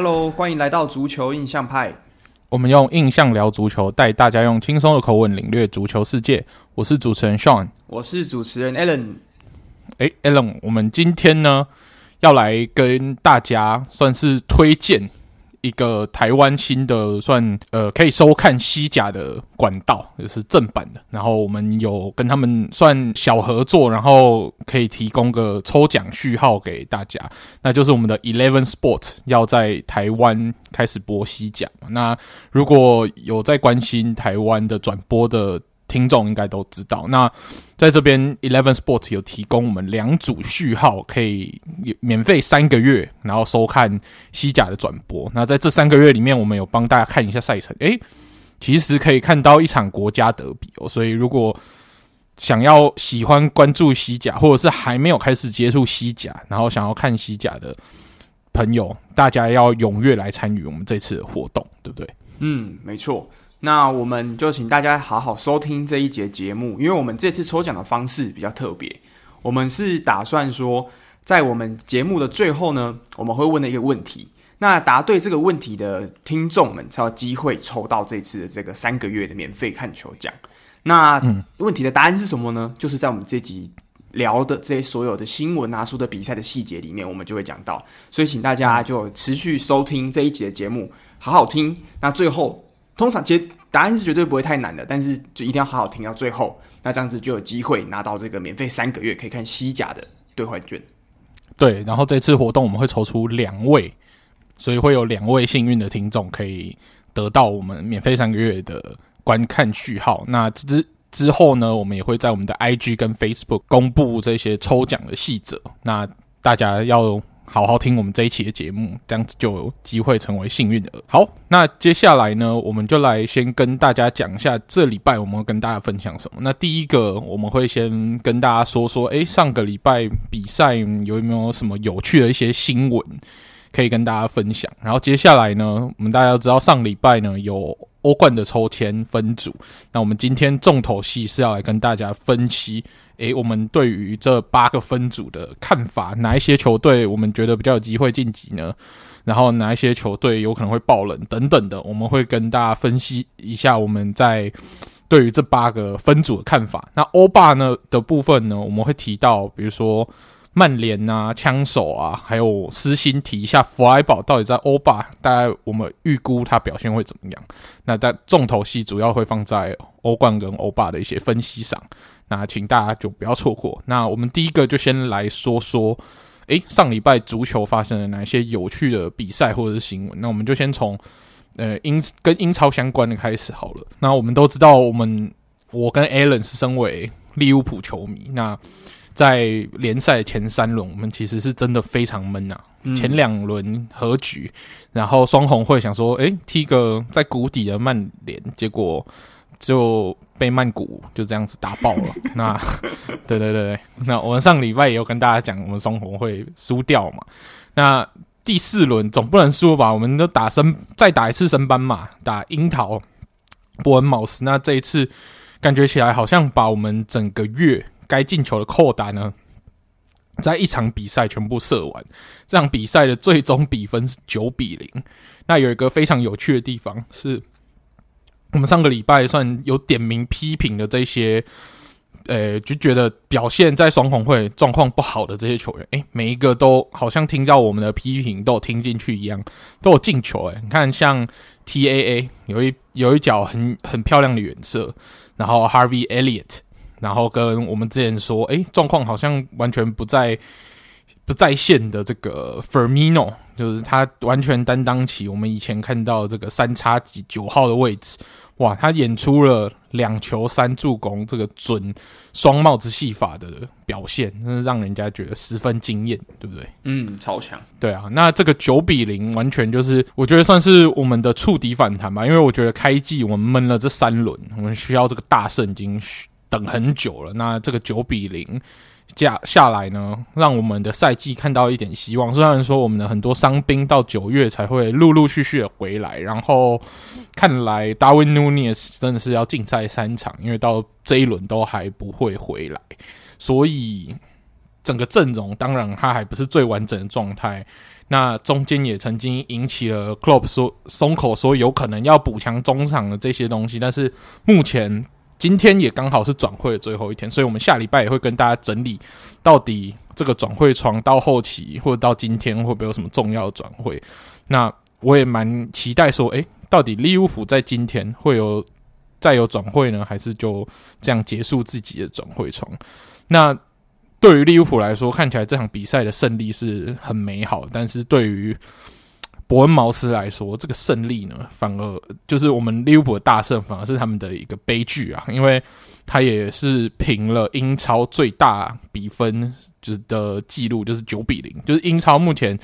Hello，欢迎来到足球印象派。我们用印象聊足球，带大家用轻松的口吻领略足球世界。我是主持人 Sean，我是主持人 Allen。哎 a l l e n 我们今天呢要来跟大家算是推荐。一个台湾新的算呃可以收看西甲的管道，就是正版的。然后我们有跟他们算小合作，然后可以提供个抽奖序号给大家。那就是我们的 Eleven Sport 要在台湾开始播西甲。那如果有在关心台湾的转播的，听众应该都知道，那在这边 Eleven Sports 有提供我们两组序号，可以免费三个月，然后收看西甲的转播。那在这三个月里面，我们有帮大家看一下赛程，诶，其实可以看到一场国家德比哦。所以如果想要喜欢关注西甲，或者是还没有开始接触西甲，然后想要看西甲的朋友，大家要踊跃来参与我们这次的活动，对不对？嗯，没错。那我们就请大家好好收听这一节节目，因为我们这次抽奖的方式比较特别。我们是打算说，在我们节目的最后呢，我们会问的一个问题。那答对这个问题的听众们才有机会抽到这次的这个三个月的免费看球奖。那问题的答案是什么呢？就是在我们这集聊的这些所有的新闻啊、输的比赛的细节里面，我们就会讲到。所以请大家就持续收听这一集的节目，好好听。那最后。通常其实答案是绝对不会太难的，但是就一定要好好听到最后，那这样子就有机会拿到这个免费三个月可以看西甲的兑换券。对，然后这次活动我们会抽出两位，所以会有两位幸运的听众可以得到我们免费三个月的观看序号。那之之后呢，我们也会在我们的 IG 跟 Facebook 公布这些抽奖的细则。那大家要。好好听我们这一期的节目，这样子就有机会成为幸运儿。好，那接下来呢，我们就来先跟大家讲一下这礼拜我们会跟大家分享什么。那第一个，我们会先跟大家说说，诶，上个礼拜比赛有没有什么有趣的一些新闻可以跟大家分享？然后接下来呢，我们大家都知道上礼拜呢有欧冠的抽签分组，那我们今天重头戏是要来跟大家分析。诶，我们对于这八个分组的看法，哪一些球队我们觉得比较有机会晋级呢？然后哪一些球队有可能会爆冷等等的，我们会跟大家分析一下我们在对于这八个分组的看法。那欧霸呢的部分呢，我们会提到，比如说曼联啊、枪手啊，还有私心提一下弗莱堡到底在欧霸，大概我们预估它表现会怎么样？那但重头戏主要会放在欧冠跟欧霸的一些分析上。那请大家就不要错过。那我们第一个就先来说说，诶，上礼拜足球发生了哪些有趣的比赛或者是新闻？那我们就先从呃英跟英超相关的开始好了。那我们都知道，我们我跟 Allen 是身为利物浦球迷。那在联赛前三轮，我们其实是真的非常闷啊。嗯、前两轮和局，然后双红会想说，诶，踢个在谷底的曼联，结果。就被曼谷就这样子打爆了。那，对对对对，那我们上礼拜也有跟大家讲，我们双红会输掉嘛。那第四轮总不能输吧？我们都打升，再打一次升班嘛，打樱桃、伯恩茅斯。那这一次感觉起来好像把我们整个月该进球的扣打呢，在一场比赛全部射完。这场比赛的最终比分是九比零。那有一个非常有趣的地方是。我们上个礼拜算有点名批评的这些，呃，就觉得表现在双红会状况不好的这些球员，诶，每一个都好像听到我们的批评都有听进去一样，都有进球。诶，你看像 TAA 有一有一脚很很漂亮的远射，然后 Harvey Elliott，然后跟我们之前说，诶，状况好像完全不在不在线的这个 Firmino，就是他完全担当起我们以前看到的这个三叉戟九号的位置。哇，他演出了两球三助攻，这个准双帽子戏法的表现，真是让人家觉得十分惊艳，对不对？嗯，超强。对啊，那这个九比零完全就是，我觉得算是我们的触底反弹吧。因为我觉得开季我们闷了这三轮，我们需要这个大胜，已经等很久了。那这个九比零。下下来呢，让我们的赛季看到一点希望。虽然说我们的很多伤兵到九月才会陆陆续续的回来，然后看来 Darwin Nunez 真的是要禁赛三场，因为到这一轮都还不会回来，所以整个阵容当然他还不是最完整的状态。那中间也曾经引起了 Klopp 说松口说有可能要补强中场的这些东西，但是目前今天也刚好是转会的最后一天，所以我们下礼拜也会跟大家整理到底这个转会窗到后期或者到今天会不会有什么重要的转会。那我也蛮期待说，诶，到底利物浦在今天会有再有转会呢，还是就这样结束自己的转会窗？那对于利物浦来说，看起来这场比赛的胜利是很美好，但是对于伯恩茅斯来说，这个胜利呢，反而就是我们利物浦的大胜，反而是他们的一个悲剧啊，因为他也是平了英超最大比分就是的记录，就是九比零，就是英超目前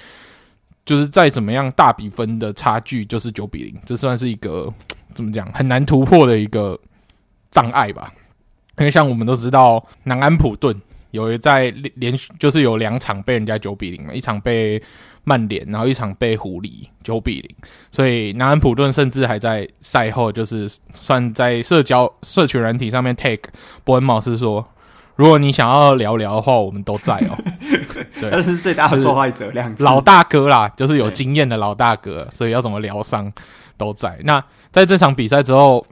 就是再怎么样大比分的差距就是九比零，这算是一个怎么讲很难突破的一个障碍吧。因为像我们都知道，南安普顿有在连续就是有两场被人家九比零嘛，一场被曼联，然后一场被狐狸九比零，所以南安普顿甚至还在赛后就是算在社交社群软体上面 take 伯恩茅斯说，如果你想要聊聊的话，我们都在哦。对，但是最大的受害者，两老大哥啦，就是有经验的老大哥，所以要怎么疗伤都在。那在这场比赛之后。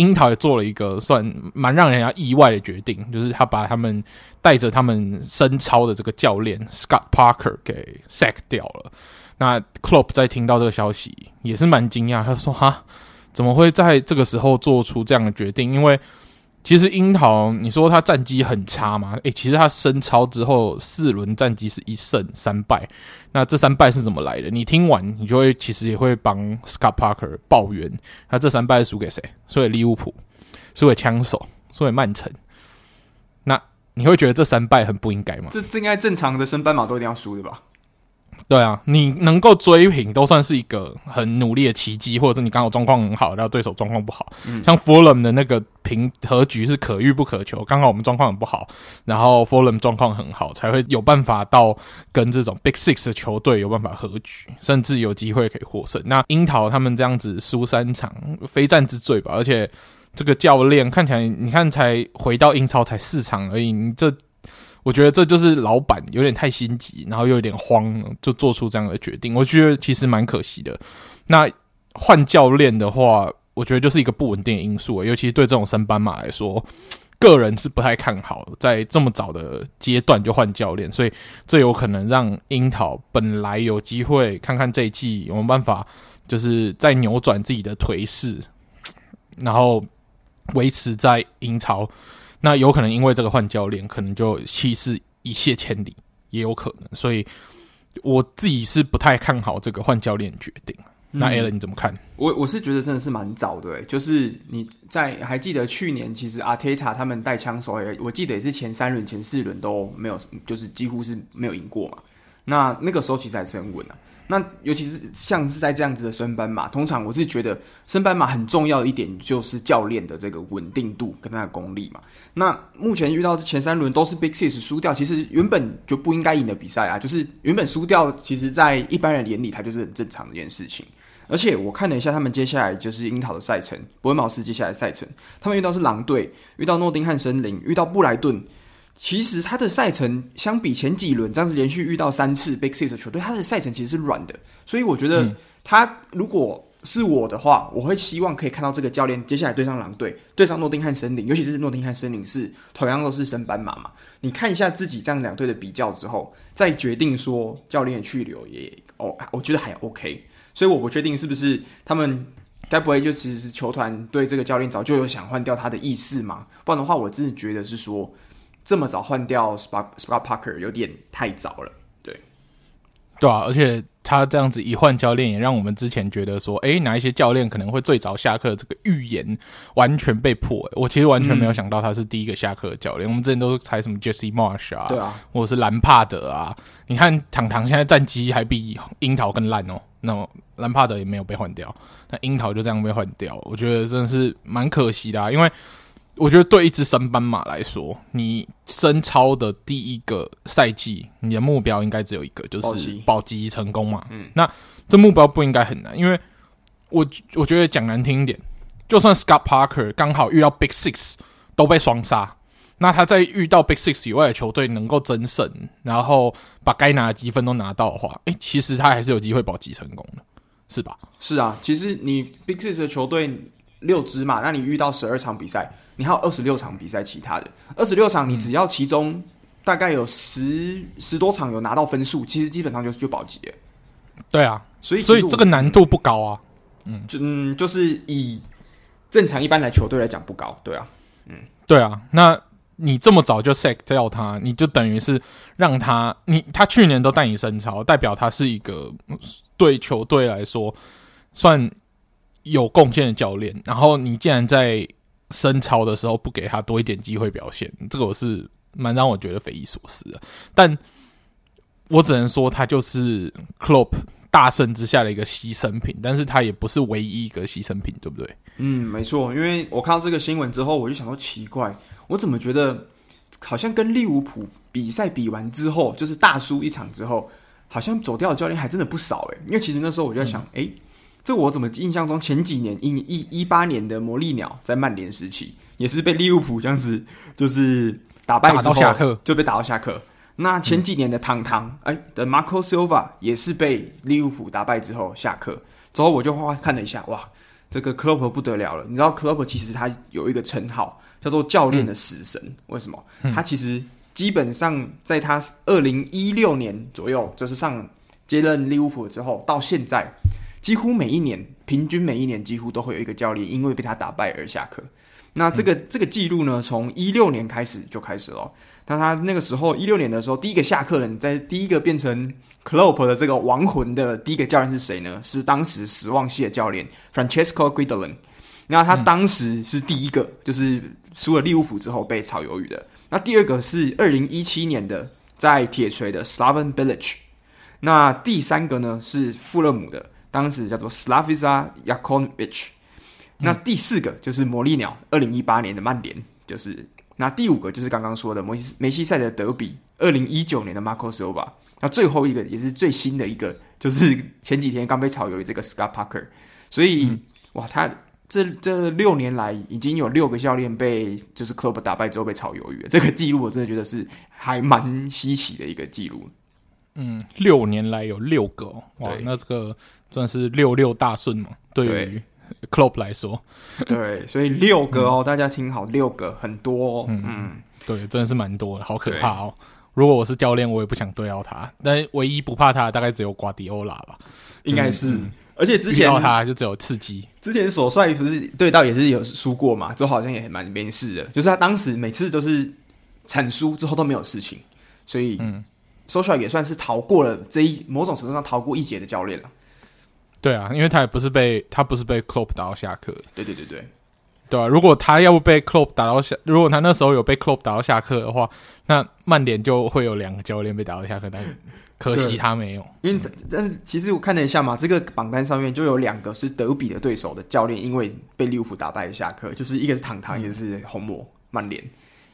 樱桃也做了一个算蛮让人家意外的决定，就是他把他们带着他们深操的这个教练 Scott Parker 给 sack 掉了。那 Klopp 在听到这个消息也是蛮惊讶，他说：“哈，怎么会在这个时候做出这样的决定？”因为其实樱桃，你说他战绩很差嘛？诶、其实他升超之后四轮战绩是一胜三败。那这三败是怎么来的？你听完，你就会其实也会帮 Scott Parker 抱怨。他这三败输给谁？输给利物浦，输给枪手，输给曼城。那你会觉得这三败很不应该吗？这这应该正常的升班马都一定要输的吧？对啊，你能够追平都算是一个很努力的奇迹，或者是你刚好状况很好，然后对手状况不好。嗯、像 Fulham 的那个平和局是可遇不可求，刚好我们状况很不好，然后 Fulham 状况很好，才会有办法到跟这种 Big Six 的球队有办法和局，甚至有机会可以获胜。那樱桃他们这样子输三场，非战之罪吧？而且这个教练看起来，你看才回到英超才四场而已，你这。我觉得这就是老板有点太心急，然后又有点慌，就做出这样的决定。我觉得其实蛮可惜的。那换教练的话，我觉得就是一个不稳定因素，尤其是对这种升班马来说，个人是不太看好在这么早的阶段就换教练，所以这有可能让樱桃本来有机会看看这一季有没有办法，就是再扭转自己的颓势，然后维持在英超。那有可能因为这个换教练，可能就气势一泻千里，也有可能。所以我自己是不太看好这个换教练决定。那 Alan 你怎么看？我我是觉得真的是蛮早的，就是你在还记得去年其实阿特塔他们带枪手，我记得也是前三轮、前四轮都没有，就是几乎是没有赢过嘛。那那个时候其实还是很稳啊。那尤其是像是在这样子的升班马，通常我是觉得升班马很重要的一点就是教练的这个稳定度跟他的功力嘛。那目前遇到前三轮都是 Big Six 输掉，其实原本就不应该赢的比赛啊，就是原本输掉，其实在一般人眼里，它就是很正常的一件事情。而且我看了一下他们接下来就是樱桃的赛程，伯恩茅斯接下来赛程，他们遇到是狼队，遇到诺丁汉森林，遇到布莱顿。其实他的赛程相比前几轮这样子连续遇到三次 Big Six 的球队，他的赛程其实是软的。所以我觉得他如果是我的话，我会希望可以看到这个教练接下来对上狼队，对上诺丁汉森林，尤其是诺丁汉森林是同样都是升班马嘛。你看一下自己这样两队的比较之后，再决定说教练去留也哦，我觉得还 OK。所以我不确定是不是他们该不会就其实是球团对这个教练早就有想换掉他的意思嘛？不然的话，我真的觉得是说。这么早换掉 Scott Parker 有点太早了，对，对啊，而且他这样子一换教练，也让我们之前觉得说，哎，哪一些教练可能会最早下课？这个预言完全被破。我其实完全没有想到他是第一个下课的教练。嗯、我们之前都是猜什么 Jesse Marsch 啊，对啊，或者是兰帕德啊。你看，堂堂现在战绩还比樱桃更烂哦。那么兰帕德也没有被换掉，那樱桃就这样被换掉，我觉得真的是蛮可惜的啊，因为。我觉得对一支升班马来说，你升超的第一个赛季，你的目标应该只有一个，就是保级成功嘛。嗯，那这目标不应该很难，因为我我觉得讲难听一点，就算 Scott Parker 刚好遇到 Big Six 都被双杀，那他在遇到 Big Six 以外的球队能够争胜，然后把该拿的积分都拿到的话，诶、欸，其实他还是有机会保级成功的，是吧？是啊，其实你 Big Six 的球队六支嘛，那你遇到十二场比赛，你还有二十六场比赛，其他的二十六场，你只要其中大概有十十多场有拿到分数，其实基本上就就保级了。对啊，所以所以这个难度不高啊。嗯，就嗯，就是以正常一般来球队来讲不高，对啊，嗯，对啊，那。你这么早就 sack 掉他，你就等于是让他，你他去年都带你升超，代表他是一个对球队来说算有贡献的教练。然后你竟然在升超的时候不给他多一点机会表现，这个我是蛮让我觉得匪夷所思的。但我只能说，他就是 Klopp 大胜之下的一个牺牲品，但是他也不是唯一一个牺牲品，对不对？嗯，没错。因为我看到这个新闻之后，我就想说奇怪。我怎么觉得好像跟利物浦比赛比完之后，就是大输一场之后，好像走掉的教练还真的不少诶。因为其实那时候我就在想，诶、嗯，这我怎么印象中前几年一一一八年的魔力鸟在曼联时期也是被利物浦这样子就是打败之后下课就被打到下课。那前几年的汤汤哎的 Marco Silva 也是被利物浦打败之后下课。之后我就花看了一下，哇，这个 Klopp 不得了了。你知道 Klopp 其实他有一个称号。叫做教练的死神，嗯、为什么？他其实基本上在他二零一六年左右，就是上接任利物浦之后，到现在几乎每一年，平均每一年几乎都会有一个教练因为被他打败而下课。那这个、嗯、这个记录呢，从一六年开始就开始了。那他那个时候一六年的时候，第一个下课的人，在第一个变成 Klopp 的这个亡魂的第一个教练是谁呢？是当时史旺系的教练 Francesco Guidolin。那他当时是第一个，就是。输了利物浦之后被炒鱿鱼的。那第二个是二零一七年的在铁锤的 Slaven Bilic。那第三个呢是富勒姆的，当时叫做 Slavica Jakonovic。那第四个就是魔力鸟，二零一八年的曼联就是。那第五个就是刚刚说的梅西梅西赛的德比，二零一九年的 Marco Silva。那最后一个也是最新的一个，就是前几天刚被炒鱿鱼这个 Scott Parker。所以、嗯、哇，他。这这六年来，已经有六个教练被就是 Klopp 打败之后被炒鱿鱼了。这个记录我真的觉得是还蛮稀奇的一个记录。嗯，六年来有六个，哇，那这个算是六六大顺嘛？对于 Klopp 来说，对，所以六个哦，嗯、大家听好，六个很多、哦。嗯嗯，对，真的是蛮多的，好可怕哦。如果我是教练，我也不想对到他。但唯一不怕他的大概只有瓜迪欧拉吧，应该是。嗯而且之前他就只有刺激，之前索帅不是对到也是有输过嘛，之后好像也蛮没事的。就是他当时每次都是惨输之后都没有事情，所以嗯，索帅也算是逃过了这一某种程度上逃过一劫的教练了。对啊，因为他也不是被他不是被 Klopp 打到下课。对对对对，对啊，如果他要不被 Klopp 打到下，如果他那时候有被 Klopp 打到下课的话，那曼联就会有两个教练被打到下课，但。可惜他没有，因为但其实我看了一下嘛，这个榜单上面就有两个是德比的对手的教练，因为被利物浦打败下课，就是一个是唐唐，一个是红魔曼联，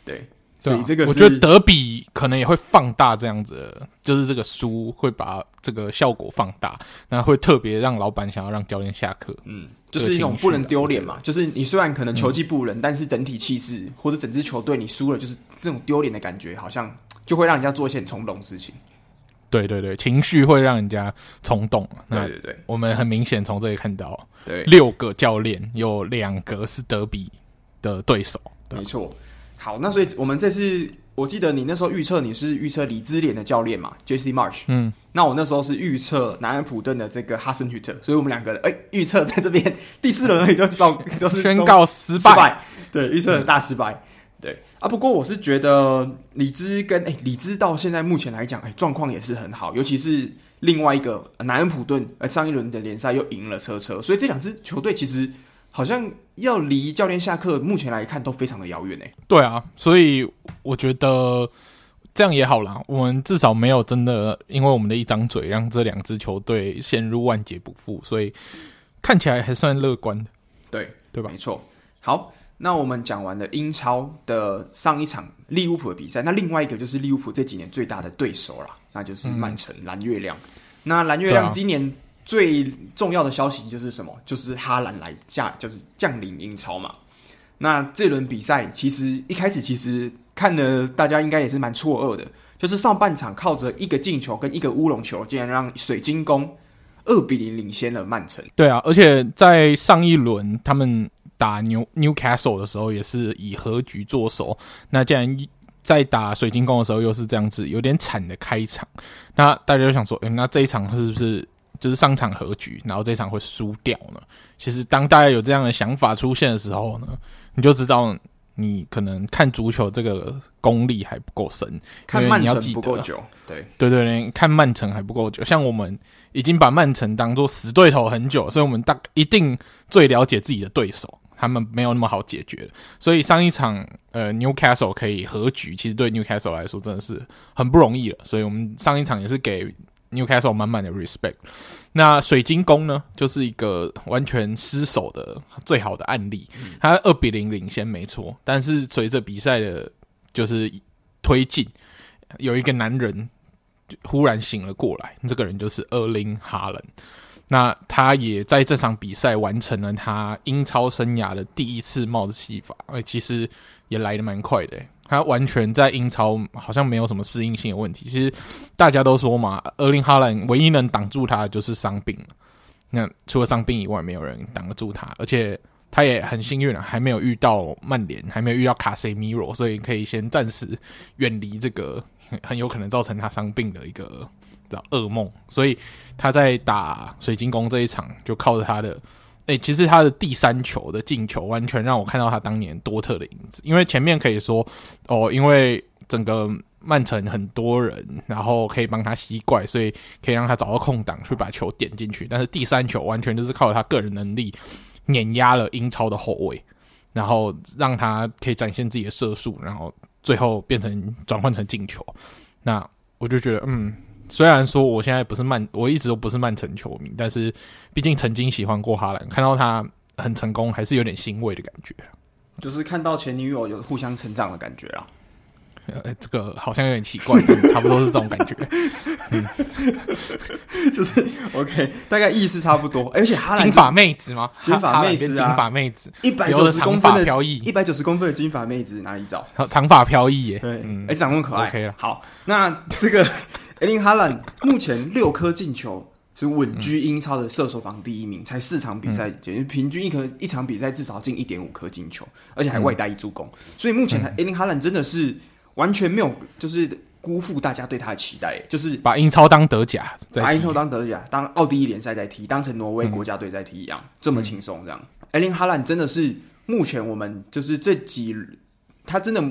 对，所以这个我觉得德比可能也会放大这样子，就是这个输会把这个效果放大，那会特别让老板想要让教练下课，嗯，就是一种不能丢脸嘛，就是你虽然可能球技不人，但是整体气势或者整支球队你输了，就是这种丢脸的感觉，好像就会让人家做一些很冲动的事情。对对对，情绪会让人家冲动。对对对，我们很明显从这里看到，对六个教练有两个是德比的对手，没错。好，那所以我们这次，我记得你那时候预测你是预测李兹联的教练嘛，Jesse Marsch。嗯，那我那时候是预测南安普顿的这个哈森·许特，所以我们两个人哎预测在这边第四轮也就 照就是宣告失败，失败对，预测大失败。嗯对啊，不过我是觉得李兹跟哎李兹到现在目前来讲，哎状况也是很好，尤其是另外一个南安普顿，呃上一轮的联赛又赢了车车，所以这两支球队其实好像要离教练下课，目前来看都非常的遥远诶。对啊，所以我觉得这样也好啦，我们至少没有真的因为我们的一张嘴让这两支球队陷入万劫不复，所以看起来还算乐观的，对对吧？没错，好。那我们讲完了英超的上一场利物浦的比赛，那另外一个就是利物浦这几年最大的对手啦，那就是曼城蓝月亮。嗯、那蓝月亮今年最重要的消息就是什么？就是哈兰来驾，就是降临英超嘛。那这轮比赛其实一开始其实看的大家应该也是蛮错愕的，就是上半场靠着一个进球跟一个乌龙球，竟然让水晶宫二比零领先了曼城。对啊，而且在上一轮他们打纽 Newcastle 的时候，也是以和局作手。那既然在打水晶宫的时候又是这样子，有点惨的开场，那大家就想说，诶，那这一场是不是就是上场和局，然后这一场会输掉呢？其实当大家有这样的想法出现的时候呢，你就知道。你可能看足球这个功力还不够深，看曼城不够久，对对对对，看曼城还不够久。像我们已经把曼城当做死对头很久，所以我们大一定最了解自己的对手，他们没有那么好解决。所以上一场呃，Newcastle 可以和局，其实对 Newcastle 来说真的是很不容易了。所以我们上一场也是给 Newcastle 满满的 respect。那水晶宫呢，就是一个完全失守的最好的案例。他二比零领先没错，但是随着比赛的，就是推进，有一个男人忽然醒了过来，这个人就是厄林哈伦。那他也在这场比赛完成了他英超生涯的第一次帽子戏法，哎其实也来的蛮快的。他完全在英超好像没有什么适应性的问题。其实大家都说嘛，厄林哈兰唯一能挡住他的就是伤病。那除了伤病以外，没有人挡得住他。而且他也很幸运啊，还没有遇到曼联，还没有遇到卡塞米罗，所以可以先暂时远离这个很有可能造成他伤病的一个叫噩梦。所以他在打水晶宫这一场，就靠着他的。诶、欸，其实他的第三球的进球，完全让我看到他当年多特的影子。因为前面可以说，哦，因为整个曼城很多人，然后可以帮他吸怪，所以可以让他找到空档去把球点进去。但是第三球完全就是靠他个人能力碾压了英超的后卫，然后让他可以展现自己的射术，然后最后变成转换成进球。那我就觉得，嗯。虽然说我现在不是曼，我一直都不是曼城球迷，但是毕竟曾经喜欢过哈兰，看到他很成功，还是有点欣慰的感觉。就是看到前女友有互相成长的感觉啊。呃，这个好像有点奇怪，差不多是这种感觉。嗯，就是 OK，大概意思差不多。而且哈兰金发妹子吗？金发妹子啊，金发妹子，一百九十公分的飘逸，一百九十公分的金发妹子哪里找？长发飘逸耶，对，哎，长那么可爱。OK 了，好，那这个。艾林哈兰目前六颗进球，是稳居英超的射手榜第一名，才四场比赛，简直平均一颗一场比赛至少进一点五颗进球，而且还外带一助攻。所以目前艾林哈兰真的是完全没有，就是辜负大家对他的期待，就是把英超当德甲，把英超当德甲，当奥地利联赛在踢，当成挪威国家队在踢一样，这么轻松这样。艾林哈兰真的是目前我们就是这几，他真的。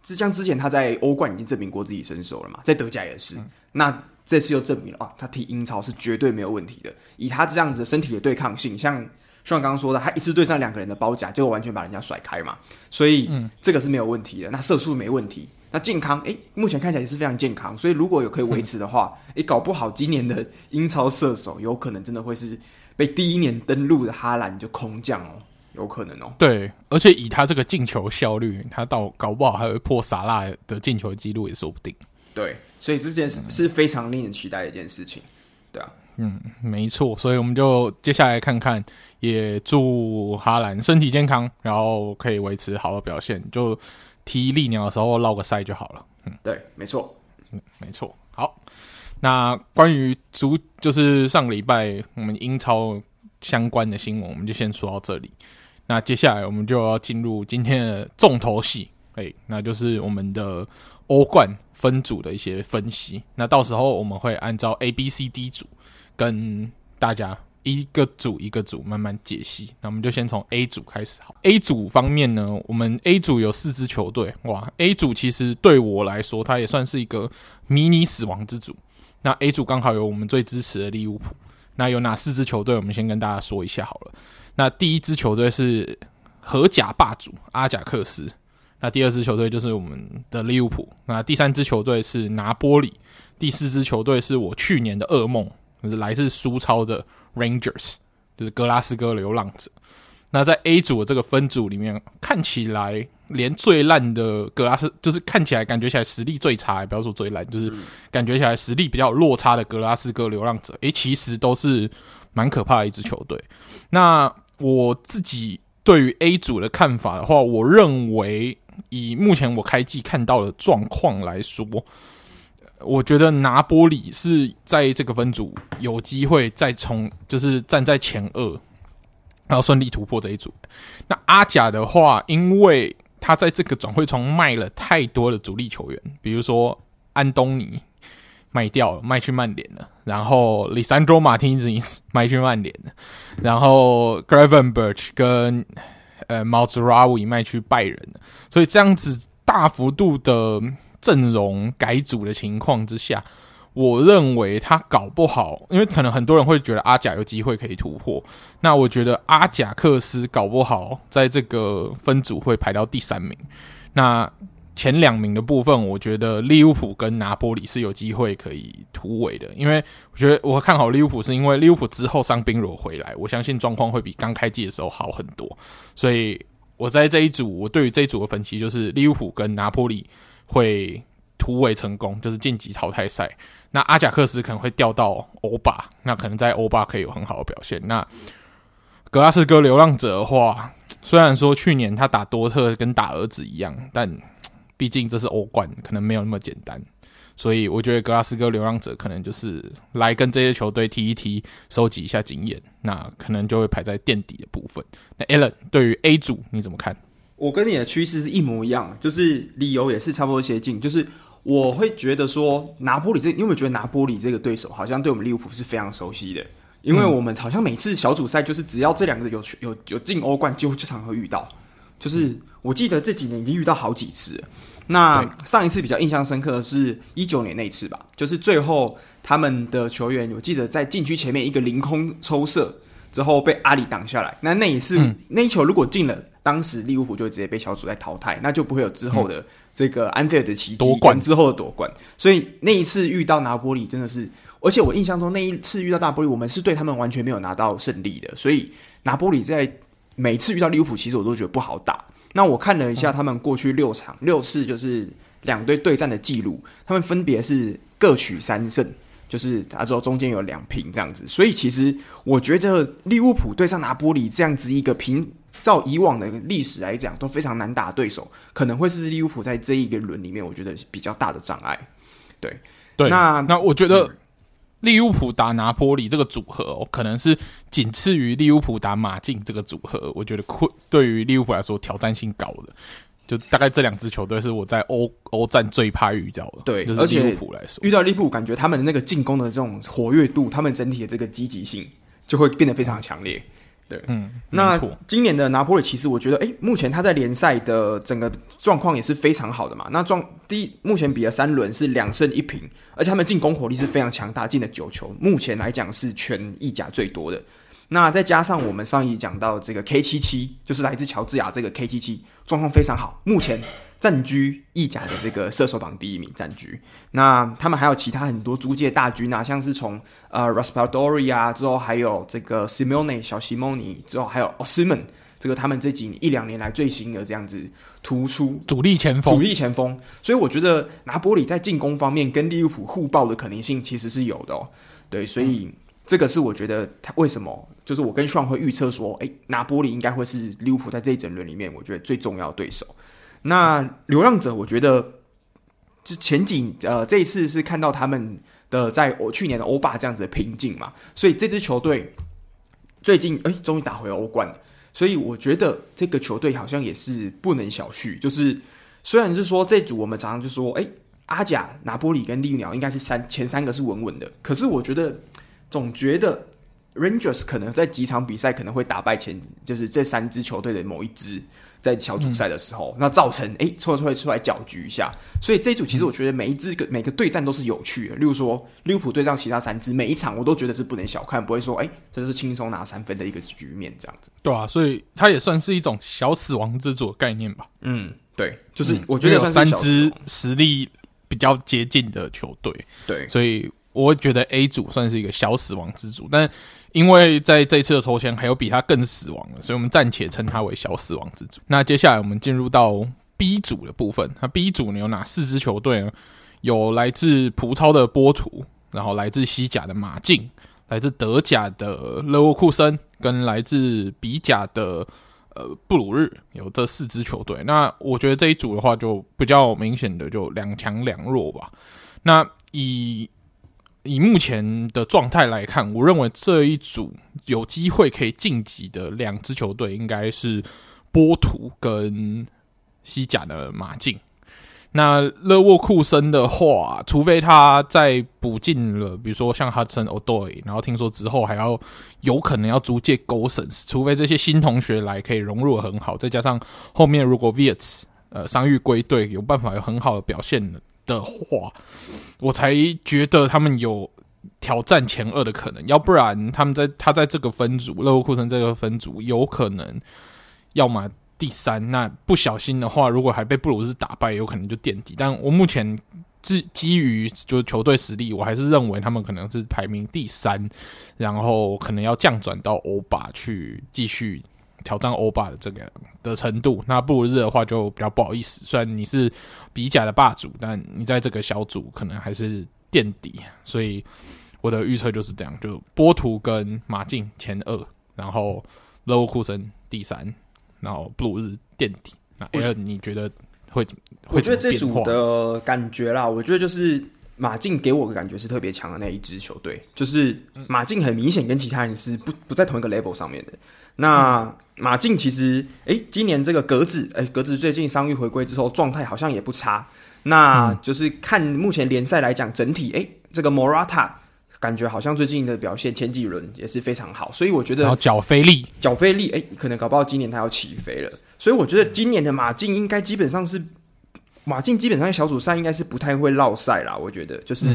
之像之前他在欧冠已经证明过自己身手了嘛，在德甲也是，嗯、那这次又证明了啊，他踢英超是绝对没有问题的。以他这样子的身体的对抗性，像像刚刚说的，他一次对上两个人的包夹，结果完全把人家甩开嘛，所以、嗯、这个是没有问题的。那射速没问题，那健康，诶，目前看起来也是非常健康，所以如果有可以维持的话，诶、嗯，搞不好今年的英超射手有可能真的会是被第一年登陆的哈兰就空降哦。有可能哦，对，而且以他这个进球效率，他到搞不好还会破萨拉的进球记录也说不定。对，所以这件事是非常令人期待的一件事情。对啊，嗯，没错，所以我们就接下来看看，也祝哈兰身体健康，然后可以维持好的表现，就踢利鸟的时候落个赛就好了。嗯，对，没错，嗯，没错。好，那关于足，就是上个礼拜我们英超相关的新闻，我们就先说到这里。那接下来我们就要进入今天的重头戏，哎，那就是我们的欧冠分组的一些分析。那到时候我们会按照 A、B、C、D 组跟大家一个组一个组慢慢解析。那我们就先从 A 组开始好。A 组方面呢，我们 A 组有四支球队，哇，A 组其实对我来说，它也算是一个迷你死亡之组。那 A 组刚好有我们最支持的利物浦。那有哪四支球队？我们先跟大家说一下好了。那第一支球队是荷甲霸主阿贾克斯，那第二支球队就是我们的利物浦，那第三支球队是拿波里，第四支球队是我去年的噩梦，就是来自苏超的 Rangers，就是格拉斯哥流浪者。那在 A 组的这个分组里面，看起来连最烂的格拉斯，就是看起来感觉起来实力最差，不要说最烂，就是感觉起来实力比较落差的格拉斯哥流浪者，诶，其实都是蛮可怕的一支球队。那我自己对于 A 组的看法的话，我认为以目前我开季看到的状况来说，我觉得拿波里是在这个分组有机会再从就是站在前二，然后顺利突破这一组。那阿贾的话，因为他在这个转会窗卖了太多的主力球员，比如说安东尼卖掉了，卖去曼联了，然后 Lisandro Martinez 卖去曼联了，然后 Gravenberch 跟呃 m a z r a w i 卖去拜仁，所以这样子大幅度的。阵容改组的情况之下，我认为他搞不好，因为可能很多人会觉得阿贾有机会可以突破。那我觉得阿贾克斯搞不好在这个分组会排到第三名。那前两名的部分，我觉得利物浦跟拿波里是有机会可以突围的。因为我觉得我看好利物浦，是因为利物浦之后伤兵如果回来，我相信状况会比刚开季的时候好很多。所以我在这一组，我对于这一组的分析就是利物浦跟拿波里。会突围成功，就是晋级淘汰赛。那阿贾克斯可能会调到欧巴，那可能在欧巴可以有很好的表现。那格拉斯哥流浪者的话，虽然说去年他打多特跟打儿子一样，但毕竟这是欧冠，可能没有那么简单。所以我觉得格拉斯哥流浪者可能就是来跟这些球队踢一踢，收集一下经验，那可能就会排在垫底的部分。那 Alan 对于 A 组你怎么看？我跟你的趋势是一模一样，就是理由也是差不多接近。就是我会觉得说，拿波里这，因为我觉得拿波里这个对手好像对我们利物浦是非常熟悉的，因为我们好像每次小组赛就是只要这两个有有有进欧冠，就经常会遇到。就是我记得这几年已经遇到好几次了。那上一次比较印象深刻的是一九年那一次吧，就是最后他们的球员，我记得在禁区前面一个凌空抽射之后被阿里挡下来，那那也是、嗯、那一球如果进了。当时利物浦就直接被小组赛淘汰，那就不会有之后的这个安菲尔的奇迹夺冠之后的夺冠。所以那一次遇到拿波里真的是，而且我印象中那一次遇到大波里，我们是对他们完全没有拿到胜利的。所以拿波里在每次遇到利物浦，其实我都觉得不好打。那我看了一下他们过去六场六次就是两队对战的记录，他们分别是各取三胜，就是他说中间有两平这样子。所以其实我觉得利物浦对上拿波里这样子一个平。照以往的历史来讲，都非常难打对手，可能会是利物浦在这一个轮里面，我觉得比较大的障碍。对对，那那我觉得利物浦打拿坡里这个组合哦，可能是仅次于利物浦打马竞这个组合。我觉得困对于利物浦来说挑战性高的，就大概这两支球队是我在欧 欧战最怕遇到的。对，就是利物浦来说，遇到利物浦，感觉他们的那个进攻的这种活跃度，他们整体的这个积极性就会变得非常强烈。对，嗯，那今年的拿波里其实我觉得，哎，目前他在联赛的整个状况也是非常好的嘛。那状第一，目前比了三轮是两胜一平，而且他们进攻火力是非常强大，进了九球，目前来讲是全意甲最多的。那再加上我们上一集讲到这个 K 七七，就是来自乔治亚这个 K 七七，状况非常好，目前占据意甲的这个射手榜第一名占据。那他们还有其他很多租借大军啊，像是从呃 Raspadori 啊之后，还有这个 Simone 小西蒙尼之后，还有 Osimhen 这个他们这几年一两年来最新的这样子突出主力前锋，主力前锋。所以我觉得拿波里在进攻方面跟利物浦互爆的可能性其实是有的哦。对，所以。嗯这个是我觉得他为什么，就是我跟双会预测说，诶，拿波里应该会是利物浦在这一整轮里面，我觉得最重要的对手。那流浪者，我觉得这前几呃这一次是看到他们的在我去年的欧霸这样子的瓶颈嘛，所以这支球队最近诶终于打回欧冠，所以我觉得这个球队好像也是不能小觑。就是虽然是说这组我们常常就说，诶，阿贾、拿波里跟利鸟应该是三前三个是稳稳的，可是我觉得。总觉得 Rangers 可能在几场比赛可能会打败前，就是这三支球队的某一支，在小组赛的时候，嗯、那造成哎，错出来出来搅局一下。所以这一组其实我觉得每一支个每个对战都是有趣的。例如说利物浦对上其他三支，每一场我都觉得是不能小看，不会说哎，这是轻松拿三分的一个局面这样子。对啊，所以它也算是一种小死亡之组的概念吧。嗯，对，就是我觉得有三支实力比较接近的球队，对，所以。我觉得 A 组算是一个小死亡之组，但因为在这一次的抽签还有比它更死亡的，所以我们暂且称它为小死亡之组。那接下来我们进入到 B 组的部分。那 B 组呢有哪四支球队呢？有来自葡超的波图，然后来自西甲的马竞，来自德甲的勒沃库森，跟来自比甲的呃布鲁日，有这四支球队。那我觉得这一组的话，就比较明显的就两强两弱吧。那以以目前的状态来看，我认为这一组有机会可以晋级的两支球队，应该是波图跟西甲的马竞。那勒沃库森的话，除非他再补进了，比如说像哈森、奥多伊，然后听说之后还要有可能要租借 Gosens，除非这些新同学来可以融入很好，再加上后面如果 Wirtz 呃伤愈归队，有办法有很好的表现的话，我才觉得他们有挑战前二的可能。要不然他们在他在这个分组，勒沃库森这个分组有可能要么。第三，那不小心的话，如果还被布鲁斯打败，有可能就垫底。但我目前基基于就是球队实力，我还是认为他们可能是排名第三，然后可能要降转到欧巴去继续挑战欧霸的这个的程度。那布鲁日的话就比较不好意思，虽然你是比甲的霸主，但你在这个小组可能还是垫底。所以我的预测就是这样：就波图跟马竞前二，然后勒沃库森第三。然后布鲁日垫底，那 L，你觉得会怎么？我觉得这组的感觉啦，我觉得就是马竞给我的感觉是特别强的那一支球队，就是马竞很明显跟其他人是不不在同一个 level 上面的。那马竞其实，哎，今年这个格子，哎，格子最近伤愈回归之后状态好像也不差。那就是看目前联赛来讲，整体哎，这个 Morata。感觉好像最近的表现，前几轮也是非常好，所以我觉得。然后角菲利，角菲利，哎，可能搞不好今年他要起飞了，所以我觉得今年的马竞应该基本上是马竞基本上小组赛应该是不太会落赛啦。我觉得就是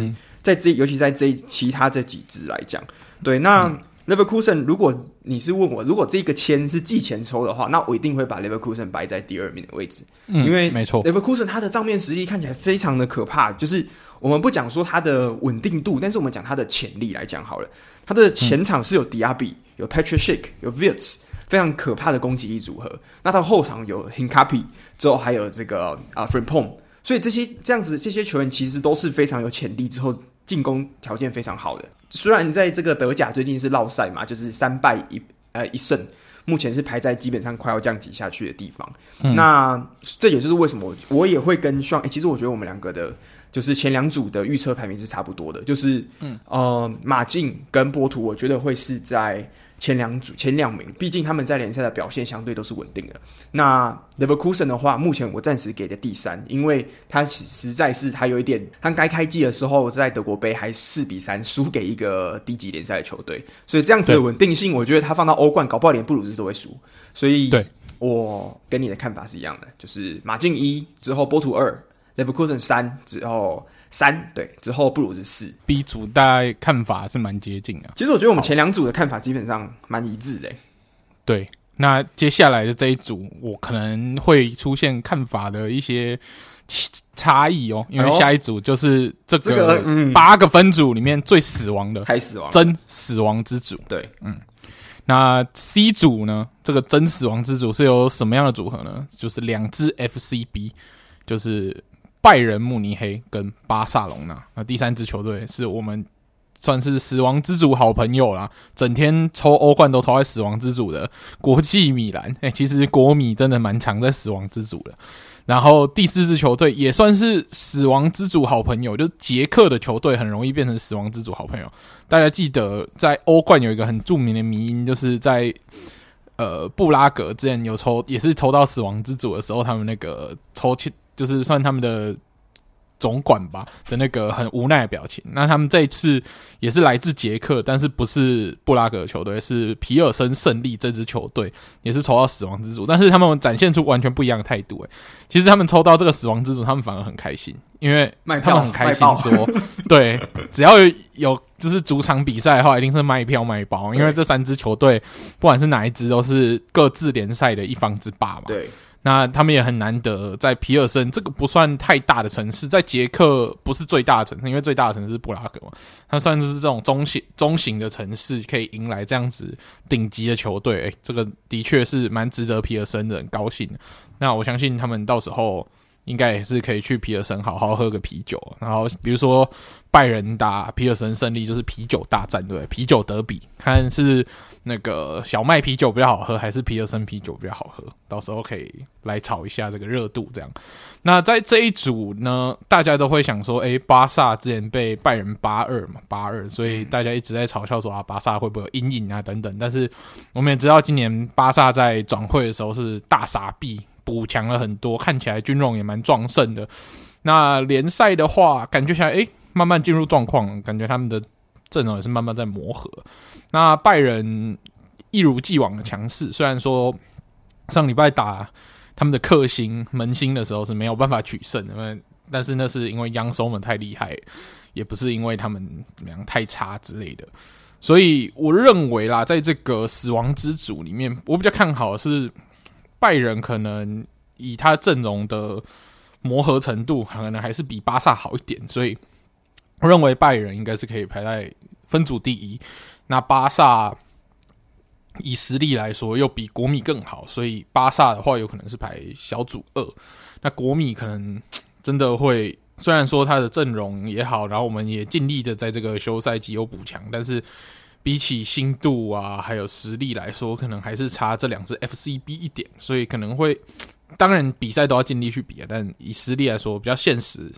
在这，尤其在这其他这几支来讲，对。那 Leverkusen，如果你是问我，如果这个签是季前抽的话，那我一定会把 Leverkusen 摆在第二名的位置，嗯、因为没错，Leverkusen 他的账面实力看起来非常的可怕，就是。我们不讲说它的稳定度，但是我们讲它的潜力来讲好了。它的前场是有迪亚比、有 Patrick Schick、有 Vits，非常可怕的攻击力组合。那到后场有 Hincapié，之后还有这个啊 Frimpong，所以这些这样子这些球员其实都是非常有潜力，之后进攻条件非常好的。虽然在这个德甲最近是落赛嘛，就是三败一呃一胜，目前是排在基本上快要降级下去的地方。嗯、那这也就是为什么我，也会跟 Sean，、欸、其实我觉得我们两个的。就是前两组的预测排名是差不多的，就是嗯呃马竞跟波图，我觉得会是在前两组前两名，毕竟他们在联赛的表现相对都是稳定的。那 Leverkusen 的话，目前我暂时给的第三，因为他实在是他有一点，他该开季的时候在德国杯还四比三输给一个低级联赛的球队，所以这样子的稳定性，我觉得他放到欧冠，搞不好连布鲁斯都会输。所以，对我跟你的看法是一样的，就是马竞一之后波图二。Leverkusen 三之后三对之后布鲁是四 B 组大概看法是蛮接近的。其实我觉得我们前两组的看法基本上蛮一致的。对，那接下来的这一组我可能会出现看法的一些差异哦，因为下一组就是这个八个分组里面最死亡的，太死亡，真死亡之组。对，嗯，那 C 组呢？这个真死亡之组是由什么样的组合呢？就是两支 FCB，就是。拜仁慕尼黑跟巴萨隆纳，那第三支球队是我们算是死亡之组好朋友啦，整天抽欧冠都抽在死亡之组的国际米兰。哎、其实国米真的蛮强在死亡之组的。然后第四支球队也算是死亡之组好朋友，就是捷克的球队很容易变成死亡之组好朋友。大家记得在欧冠有一个很著名的迷因，就是在呃布拉格之前有抽，也是抽到死亡之组的时候，他们那个抽签。就是算他们的总管吧的那个很无奈的表情。那他们这一次也是来自捷克，但是不是布拉格球队，是皮尔森胜利这支球队，也是抽到死亡之组。但是他们展现出完全不一样的态度。诶，其实他们抽到这个死亡之组，他们反而很开心，因为他们很开心说，对，只要有就是主场比赛的话，一定是卖票卖包，因为这三支球队不管是哪一支，都是各自联赛的一方之霸嘛。对。那他们也很难得在皮尔森这个不算太大的城市，在捷克不是最大的城市，因为最大的城市是布拉格嘛，它算是这种中型中型的城市，可以迎来这样子顶级的球队，诶，这个的确是蛮值得皮尔森的人高兴的。那我相信他们到时候应该也是可以去皮尔森好好喝个啤酒。然后比如说拜仁打皮尔森胜利，就是啤酒大战，对，啤酒德比，看是那个小麦啤酒比较好喝，还是皮尔森啤酒比较好喝？到时候可以来炒一下这个热度，这样。那在这一组呢，大家都会想说，诶，巴萨之前被拜仁八二嘛，八二，所以大家一直在嘲笑说啊，巴萨会不会有阴影啊等等。但是我们也知道，今年巴萨在转会的时候是大傻逼，补强了很多，看起来军容也蛮壮盛的。那联赛的话，感觉起来诶，慢慢进入状况，感觉他们的阵容也是慢慢在磨合。那拜仁一如既往的强势，虽然说上礼拜打。他们的克星门兴的时候是没有办法取胜，因为但是那是因为央收们太厉害，也不是因为他们怎么样太差之类的。所以我认为啦，在这个死亡之组里面，我比较看好的是拜仁，可能以他阵容的磨合程度，可能还是比巴萨好一点。所以我认为拜仁应该是可以排在分组第一。那巴萨。以实力来说，又比国米更好，所以巴萨的话有可能是排小组二。那国米可能真的会，虽然说他的阵容也好，然后我们也尽力的在这个休赛季有补强，但是比起新度啊，还有实力来说，可能还是差这两支 FCB 一点，所以可能会，当然比赛都要尽力去比啊，但以实力来说，比较现实，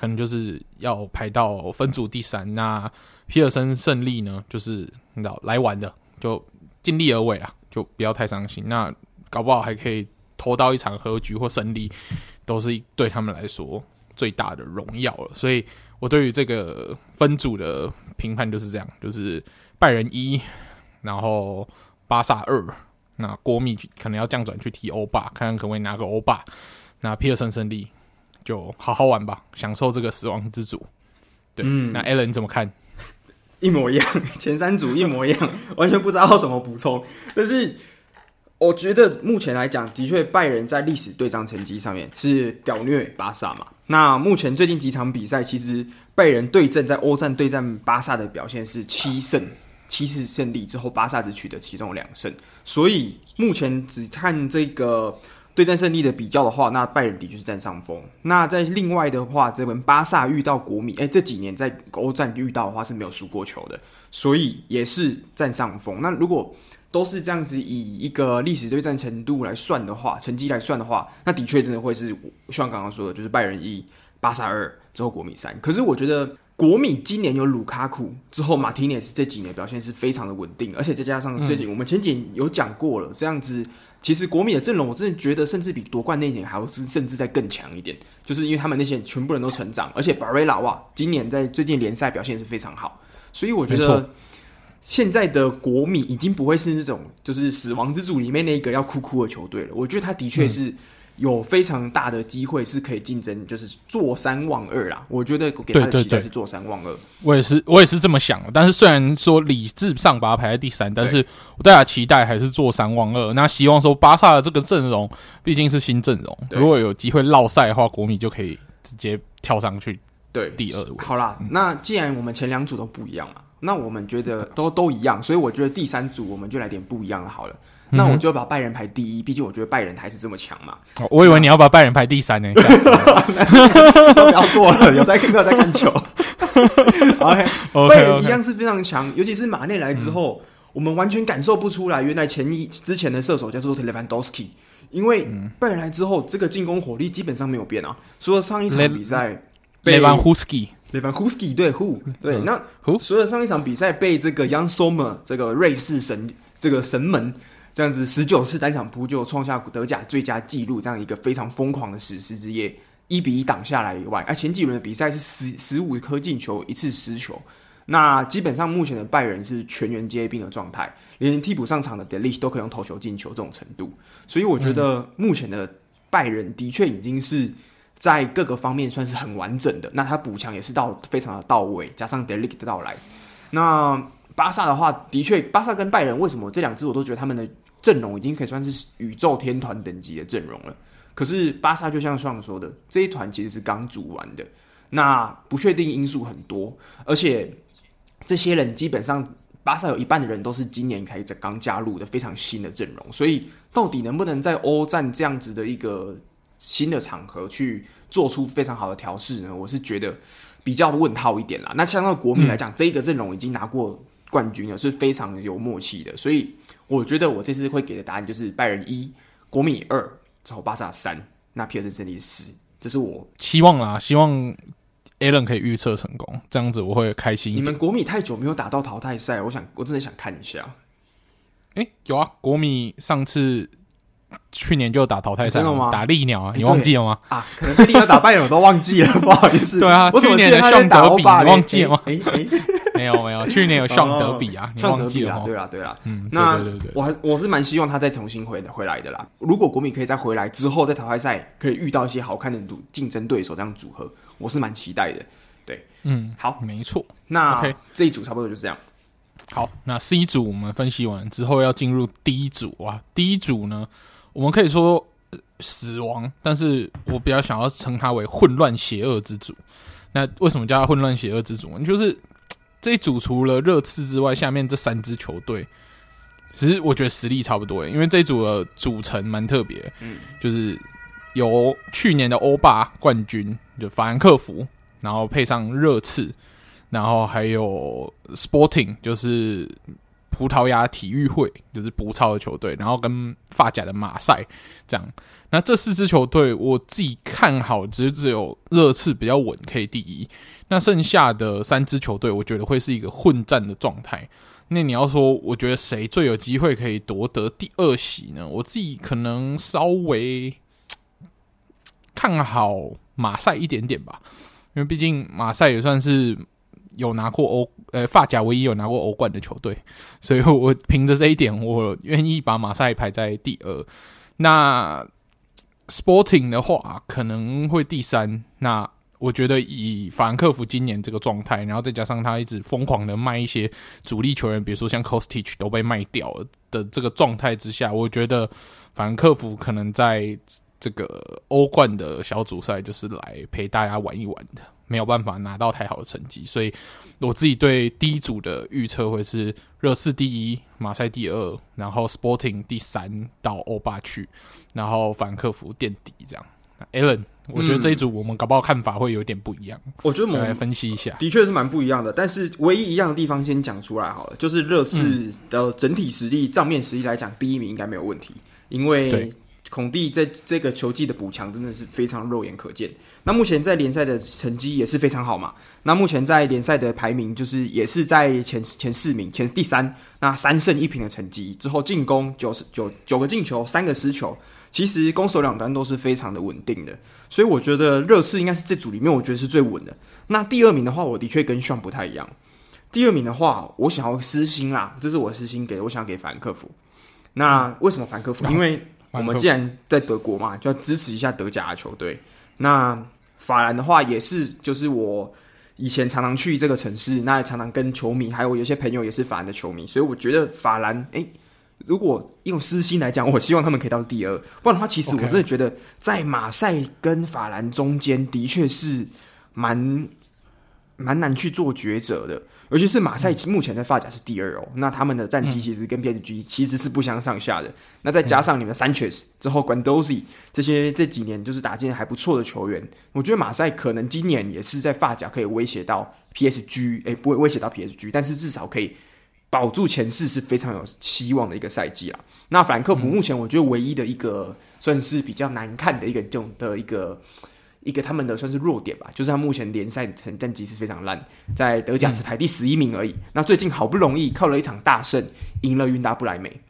可能就是要排到分组第三。那皮尔森胜利呢，就是你知道来玩的就。尽力而为啊，就不要太伤心。那搞不好还可以拖到一场和局或胜利，都是对他们来说最大的荣耀了。所以我对于这个分组的评判就是这样：就是拜仁一，然后巴萨二，那国米可能要降转去踢欧霸，看看可不可以拿个欧霸。那皮尔森胜利就好好玩吧，享受这个死亡之组。对，嗯、那 Alan 你怎么看？一模一样，前三组一模一样，完全不知道要怎么补充。但是我觉得目前来讲，的确拜仁在历史对战成绩上面是屌虐巴萨嘛。那目前最近几场比赛，其实拜仁对阵在欧战对战巴萨的表现是七胜七次胜利之后，巴萨只取得其中两胜。所以目前只看这个。对战胜利的比较的话，那拜仁的确是占上风。那在另外的话，这边巴萨遇到国米，哎，这几年在欧战遇到的话是没有输过球的，所以也是占上风。那如果都是这样子以一个历史对战程度来算的话，成绩来算的话，那的确真的会是像刚刚说的，就是拜仁一、巴萨二之后国米三。可是我觉得。国米今年有卢卡库之后，马提内斯这几年表现是非常的稳定，而且再加上最近我们前几年有讲过了，这样子其实国米的阵容，我真的觉得甚至比夺冠那一年还要是甚至再更强一点，就是因为他们那些全部人都成长，而且巴瑞拉哇，今年在最近联赛表现是非常好，所以我觉得现在的国米已经不会是那种就是死亡之组里面那一个要哭哭的球队了，我觉得他的确是。有非常大的机会是可以竞争，就是坐三望二啦。我觉得给他的期待是坐三望二。我也是，我也是这么想。但是虽然说理智上把它排在第三，但是我对他期待还是坐三望二。那希望说巴萨的这个阵容毕竟是新阵容，如果有机会落赛的话，国米就可以直接跳上去对第二位。好啦，那既然我们前两组都不一样了，那我们觉得都都一样，所以我觉得第三组我们就来点不一样的好了。那我就把拜仁排第一，毕竟我觉得拜仁还是这么强嘛。我以为你要把拜仁排第三呢。都不要做了，有在没有在看球。OK，拜仁一样是非常强，尤其是马内来之后，我们完全感受不出来，原来前一之前的射手叫做 Lewandowski，，因为拜仁来之后，这个进攻火力基本上没有变啊。除了上一场比赛，雷万胡斯基，雷万胡斯基对 Who 对，那除了上一场比赛被这个 Young Sommer 这个瑞士神这个神门。这样子，十九次单场扑救创下德甲最佳纪录，这样一个非常疯狂的史诗之夜，一比一挡下来以外，而前几轮的比赛是十十五颗进球，一次失球。那基本上目前的拜仁是全员皆兵的状态，连替补上场的德里都可以用头球进球这种程度。所以我觉得目前的拜仁的确已经是在各个方面算是很完整的。那他补强也是到非常的到位，加上德里的到来，那巴萨的话，的确，巴萨跟拜仁为什么这两支我都觉得他们的。阵容已经可以算是宇宙天团等级的阵容了，可是巴萨就像上说的，这一团其实是刚组完的，那不确定因素很多，而且这些人基本上巴萨有一半的人都是今年开始刚加入的非常新的阵容，所以到底能不能在欧战这样子的一个新的场合去做出非常好的调试呢？我是觉得比较问号一点啦。那相对国米来讲，这一个阵容已经拿过冠军呢，是非常有默契的。所以我觉得我这次会给的答案就是拜仁一，国米二，之后巴萨三，那皮尔森胜利四。这是我希望啦，希望 Alan 可以预测成功，这样子我会开心一点。你们国米太久没有打到淘汰赛，我想我真的想看一下。哎、欸，有啊，国米上次去年就打淘汰赛，打利鸟啊，你忘记了吗？啊，可能利鸟打败了，我都忘记了，不好意思。对啊，我怎么去年的上 德比，你忘记了吗？没有没有，去年有上德比啊，上德比啊，对啦对啦，嗯，那对对对对我还我是蛮希望他再重新回回来的啦。如果国米可以再回来之后，在淘汰赛可以遇到一些好看的赌竞争对手，这样组合，我是蛮期待的。对，嗯，好，没错。那这一组差不多就是这样。好，那 C 组我们分析完之后，要进入 D 组啊。D 组呢，我们可以说死亡，但是我比较想要称它为混乱邪恶之主。那为什么叫它混乱邪恶之主呢？就是。这一组除了热刺之外，下面这三支球队，其实我觉得实力差不多诶，因为这一组的组成蛮特别，嗯，就是由去年的欧霸冠军就法兰克福，然后配上热刺，然后还有 Sporting，就是葡萄牙体育会，就是葡超的球队，然后跟法甲的马赛这样。那这四支球队，我自己看好，只是只有热刺比较稳，可以第一。那剩下的三支球队，我觉得会是一个混战的状态。那你要说，我觉得谁最有机会可以夺得第二席呢？我自己可能稍微看好马赛一点点吧，因为毕竟马赛也算是有拿过欧呃法甲唯一有拿过欧冠的球队，所以我凭着这一点，我愿意把马赛排在第二。那 Sporting 的话可能会第三。那我觉得以法兰克福今年这个状态，然后再加上他一直疯狂的卖一些主力球员，比如说像 Costic 都被卖掉了的这个状态之下，我觉得法兰克福可能在这个欧冠的小组赛就是来陪大家玩一玩的，没有办法拿到太好的成绩，所以我自己对第一组的预测会是热刺第一，马赛第二，然后 Sporting 第三到欧霸去，然后法兰克福垫底这样。Allen，。我觉得这一组我们搞不好看法会有点不一样。我觉得我们来分析一下，的确是蛮不一样的。但是唯一一样的地方先讲出来好了，就是热刺的整体实力、账面实力来讲，第一名应该没有问题。因为孔蒂在这个球季的补强真的是非常肉眼可见。那目前在联赛的成绩也是非常好嘛。那目前在联赛的排名就是也是在前前四名，前第三。那三胜一平的成绩之后，进攻九十九九个进球，三个失球。其实攻守两端都是非常的稳定的，所以我觉得热刺应该是这组里面我觉得是最稳的。那第二名的话，我的确跟 Sean 不太一样。第二名的话，我想要私心啦，这是我私心给，我想要给法兰克福。那为什么法兰克福？因为我们既然在德国嘛，就要支持一下德甲的球队。那法兰的话也是，就是我以前常常去这个城市，那也常常跟球迷还有有些朋友也是法兰的球迷，所以我觉得法兰诶。欸如果用私心来讲，我希望他们可以到第二。不然的话，其实我真的觉得在马赛跟法兰中间的确是蛮蛮难去做抉择的。尤其是马赛目前在发甲是第二哦，那他们的战绩其实跟 PSG 其实是不相上下的。那再加上你们 Sanchez 之后 Guendouzi 这些这几年就是打进还不错的球员，我觉得马赛可能今年也是在发甲可以威胁到 PSG，诶，不会威胁到 PSG，但是至少可以。保住前四是非常有希望的一个赛季啦。那法兰克福目前我觉得唯一的一个算是比较难看的一个这种的一个一个他们的算是弱点吧，就是他目前联赛成战绩是非常烂，在德甲只排第十一名而已。那最近好不容易靠了一场大胜，赢了云达不莱梅。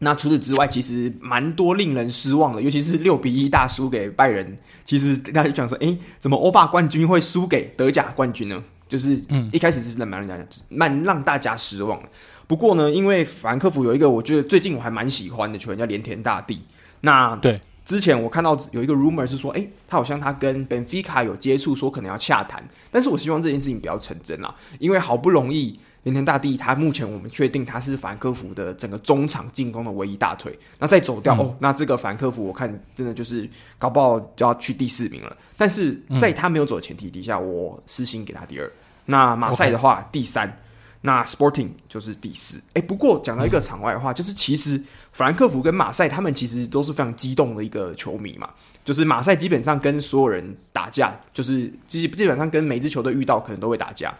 那除此之外，其实蛮多令人失望的，尤其是六比一大输给拜仁。其实大家就讲说，诶、怎么欧霸冠军会输给德甲冠军呢？就是一开始是蛮让大家蛮让大家失望的。不过呢，因为法兰克福有一个我觉得最近我还蛮喜欢的球员叫连田大地。那对之前我看到有一个 rumor 是说，哎，他好像他跟本菲卡有接触，说可能要洽谈。但是我希望这件事情不要成真啊，因为好不容易连田大帝他目前我们确定他是法兰克福的整个中场进攻的唯一大腿。那再走掉、嗯、哦，那这个法兰克福我看真的就是搞不好就要去第四名了。但是在他没有走的前提底下，我私心给他第二。那马赛的话，Okay. 第三，那 Sporting 就是第四。哎、欸，不过讲到一个场外的话，嗯、就是其实法兰克福跟马赛他们其实都是非常激动的一个球迷嘛。就是马赛基本上跟所有人打架，就是基基本上跟每支球队遇到可能都会打架。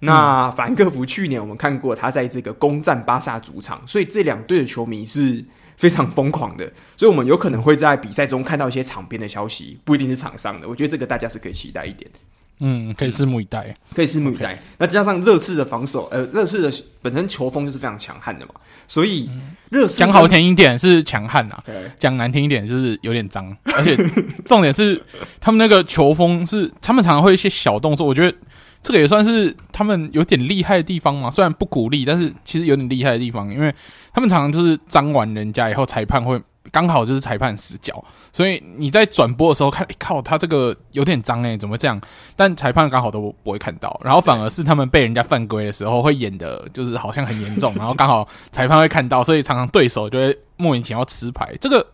那法兰克福去年我们看过他在这个攻占巴萨主场，所以这两队的球迷是非常疯狂的。所以我们有可能会在比赛中看到一些场边的消息，不一定是场上的。我觉得这个大家是可以期待一点。嗯，可以拭目以待，可以拭目以待。那加上热刺的防守，呃，热刺的本身球风就是非常强悍的嘛，所以热刺讲好听一点是强悍呐，讲难听一点就是有点脏，而且重点是他们那个球风是他们常常会一些小动作，我觉得这个也算是他们有点厉害的地方嘛。虽然不鼓励，但是其实有点厉害的地方，因为他们常常就是脏完人家以后，裁判会。刚好就是裁判死角，所以你在转播的时候看，靠，他这个有点脏哎，怎么这样？但裁判刚好都不会看到，然后反而是他们被人家犯规的时候，会演的就是好像很严重，然后刚好裁判会看到，所以常常对手就会莫名其妙吃牌。这个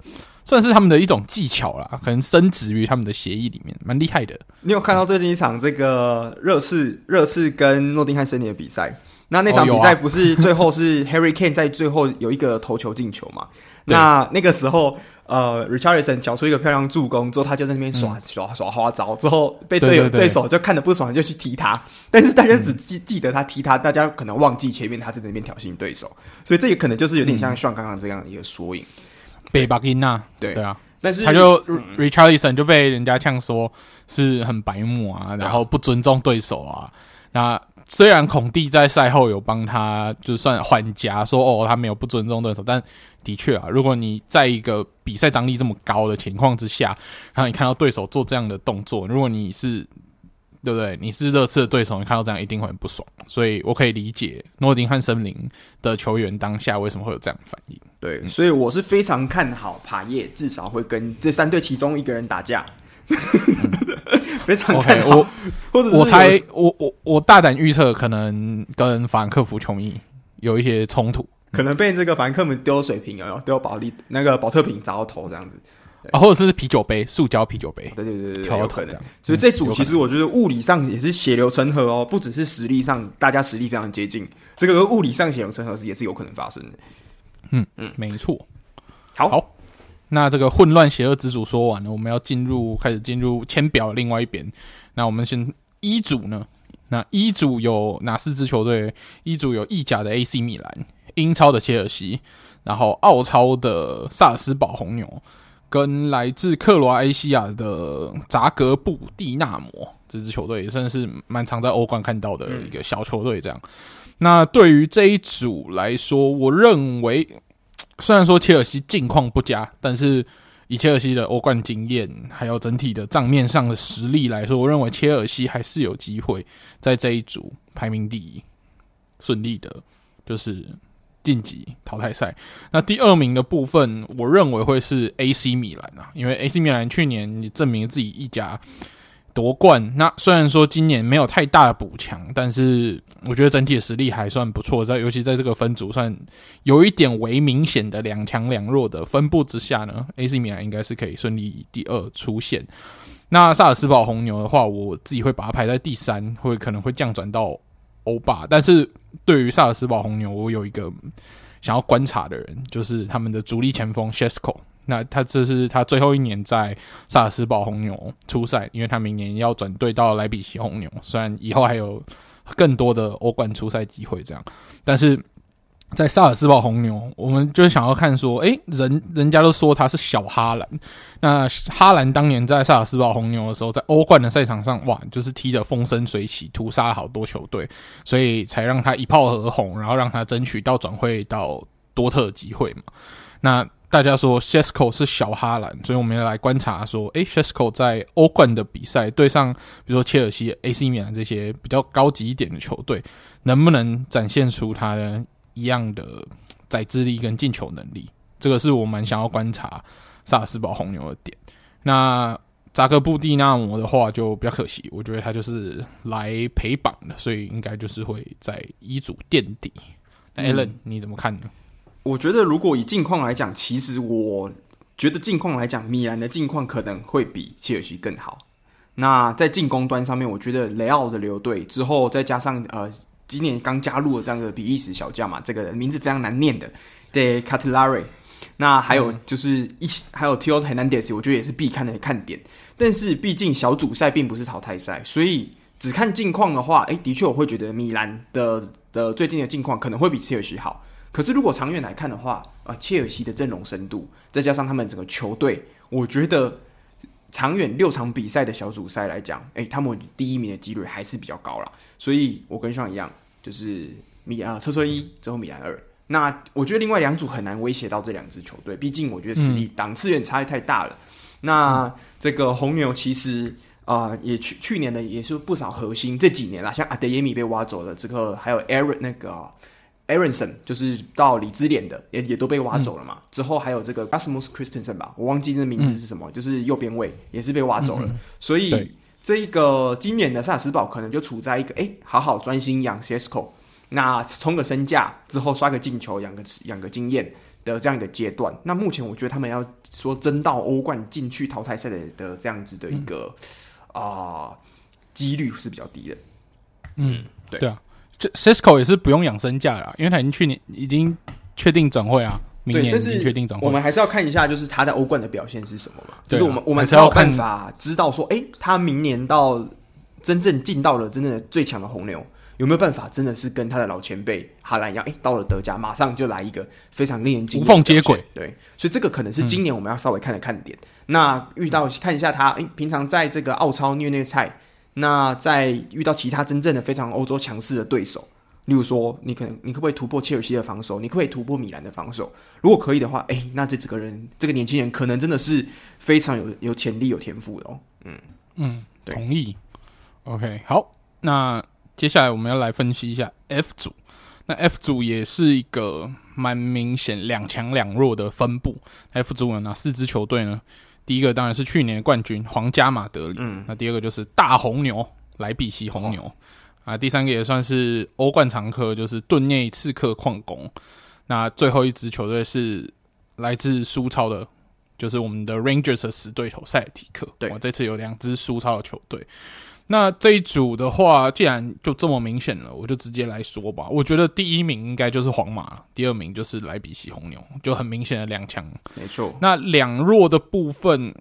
算是他们的一种技巧啦，可能深植于他们的协议里面，蛮厉害的。你有看到最近一场这个热刺热刺跟诺丁汉森林的比赛？那那场比赛不是最后是 Harry Kane 在最后有一个头球进球嘛？那那个时候，呃，Richarlison 缴出一个漂亮助攻之后，他就在那边耍、嗯、耍耍花招，之后被队友对，手就看得不爽，就去踢他。但是大家只记记得他踢他，大家可能忘记前面他在那边挑衅对手，所以这也可能就是有点像像刚刚这样一个缩影。被巴金娜，对。对啊，但是他就 Richarlison 就被人家呛说是很白目啊，然后不尊重对手啊，那。虽然孔蒂在赛后有帮他就算缓颊，说哦他没有不尊重对手，但的确啊，如果你在一个比赛张力这么高的情况之下，然后你看到对手做这样的动作，如果你是对不对？你是热刺的对手，你看到这样一定会很不爽。所以我可以理解诺丁汉森林的球员当下为什么会有这样的反应。对，所以我是非常看好帕耶至少会跟这三队其中一个人打架。非常看好 okay, 我，或者我猜，我我我大胆预测，可能跟法兰克福球迷有一些冲突，可能被这个法兰克福丢水瓶啊，丢保利那个保特瓶砸到头这样子，啊，或者是啤酒杯，塑胶啤酒杯，对对对对，挑到头这样。所以这组其实我觉得物理上也是血流成河哦，不只是实力上，大家实力非常接近，这个物理上血流成河是也是有可能发生的。嗯嗯，没错。好。好那这个混乱邪恶之组说完了，我们要进入开始进入签表另外一边。那我们先一组呢？那一组有哪四支球队？一组有意甲的 AC 米兰、英超的切尔西，然后澳超的萨尔斯堡红牛，跟来自克罗埃西亚的扎格布蒂纳摩。这支球队也算是蛮常在欧冠看到的一个小球队。这样，那对于这一组来说，我认为。虽然说切尔西近况不佳，但是以切尔西的欧冠经验，还有整体的账面上的实力来说，我认为切尔西还是有机会在这一组排名第一，顺利的，就是晋级淘汰赛。那第二名的部分，我认为会是 AC 米兰啊，因为 AC 米兰去年证明自己一家。夺冠，那虽然说今年没有太大的补强，但是我觉得整体的实力还算不错。在尤其在这个分组算有一点微明显的两强两弱的分布之下呢，AC 米兰应该是可以顺利以第二出现。那萨尔斯堡红牛的话，我自己会把它排在第三，会可能会降转到欧霸。但是对于萨尔斯堡红牛，我有一个想要观察的人，就是他们的主力前锋 Šeško。那他这是他最后一年在萨尔斯堡红牛出赛，因为他明年要转队到莱比锡红牛。虽然以后还有更多的欧冠出赛机会，这样，但是在萨尔斯堡红牛，我们就想要看说，诶，人人家都说他是小哈兰。那哈兰当年在萨尔斯堡红牛的时候，在欧冠的赛场上，哇，就是踢得风生水起，屠杀了好多球队，所以才让他一炮而红，然后让他争取到转会到多特机会嘛。那大家说 Shesko 是小哈兰，所以我们要来观察说，诶 Šeško 在欧冠的比赛对上，比如说切尔西、AC 米兰这些比较高级一点的球队，能不能展现出他的一样的宰制力跟进球能力？这个是我蛮想要观察萨尔斯堡红牛的点。那扎克布蒂纳摩的话就比较可惜，我觉得他就是来陪榜的，所以应该就是会在一组垫底。那 Allen、嗯、你怎么看呢？我觉得，如果以近况来讲，其实我觉得近况来讲，米兰的近况可能会比切尔西更好。那在进攻端上面，我觉得雷奥的留队之后，再加上呃今年刚加入了这样的比利时小将嘛，这个名字非常难念的 De c a t l a r i。那还有就是一、嗯、还有 Tio Hernandez，我觉得也是必看的看点。但是毕竟小组赛并不是淘汰赛，所以只看近况的话，诶、的确我会觉得米兰的的最近的近况可能会比切尔西好。可是如果长远来看的话，啊，切尔西的阵容深度，再加上他们整个球队，我觉得长远六场比赛的小组赛来讲，诶、他们第一名的几率还是比较高啦。所以我跟上一样，就是米啊，车车一之后米兰二。那我觉得另外两组很难威胁到这两支球队，毕竟我觉得实力档次有点差异太大了。那这个红牛其实啊、也去去年的也是不少核心，这几年啦，像阿德耶米被挖走了，这个还有 Aaron 那个 Aaronson 就是到李兹联的，也也都被挖走了嘛。嗯、之后还有这个 Rasmus Kristensen 吧，我忘记那名字是什么，嗯、就是右边卫也是被挖走了。嗯、所以这一个今年的萨尔斯堡可能就处在一个哎，好好专心养 Sesko 那冲个身价之后刷个进球养个养个经验的这样一个阶段，那目前我觉得他们要说争到欧冠进去淘汰赛的的这样子的一个啊几、率是比较低的。嗯，对。对啊，这 Cisco 也是不用养身价了，因为他已经去年已经确定转会啊，明年已经确定转会。我们还是要看一下，就是他在欧冠的表现是什么嘛？啊、就是我们我们才有办法知道说，哎、欸，他明年到真正进到了真正的最强的红牛。有没有办法真的是跟他的老前辈哈兰一样？哎、欸，到了德甲马上就来一个非常令人惊无缝接轨。对，所以这个可能是今年我们要稍微看的看点。嗯、那遇到看一下他，哎、欸，平常在这个澳超虐虐菜，那在遇到其他真正的非常欧洲强势的对手，例如说你可能你可不可以突破切尔西的防守？你可不可以突破米兰的防守？如果可以的话，哎、那这几个人这个年轻人可能真的是非常有有潜力、有天赋的哦。嗯嗯，同意。OK，好，那。接下来我们要来分析一下 F 组，那 F 组也是一个蛮明显两强两弱的分布。F 组有哪四支球队呢？第一个当然是去年的冠军皇家马德里，嗯，那第二个就是大红牛莱比锡红牛，啊，第三个也算是欧冠常客，就是顿涅刺客矿工。那最后一支球队是来自苏超的，就是我们的 Rangers 的死对头塞尔提克。对，我这次有两支苏超的球队。那这一组的话，既然就这么明显了，我就直接来说吧。我觉得第一名应该就是皇马，第二名就是莱比锡红牛，就很明显的两强。没错。那两弱的部分，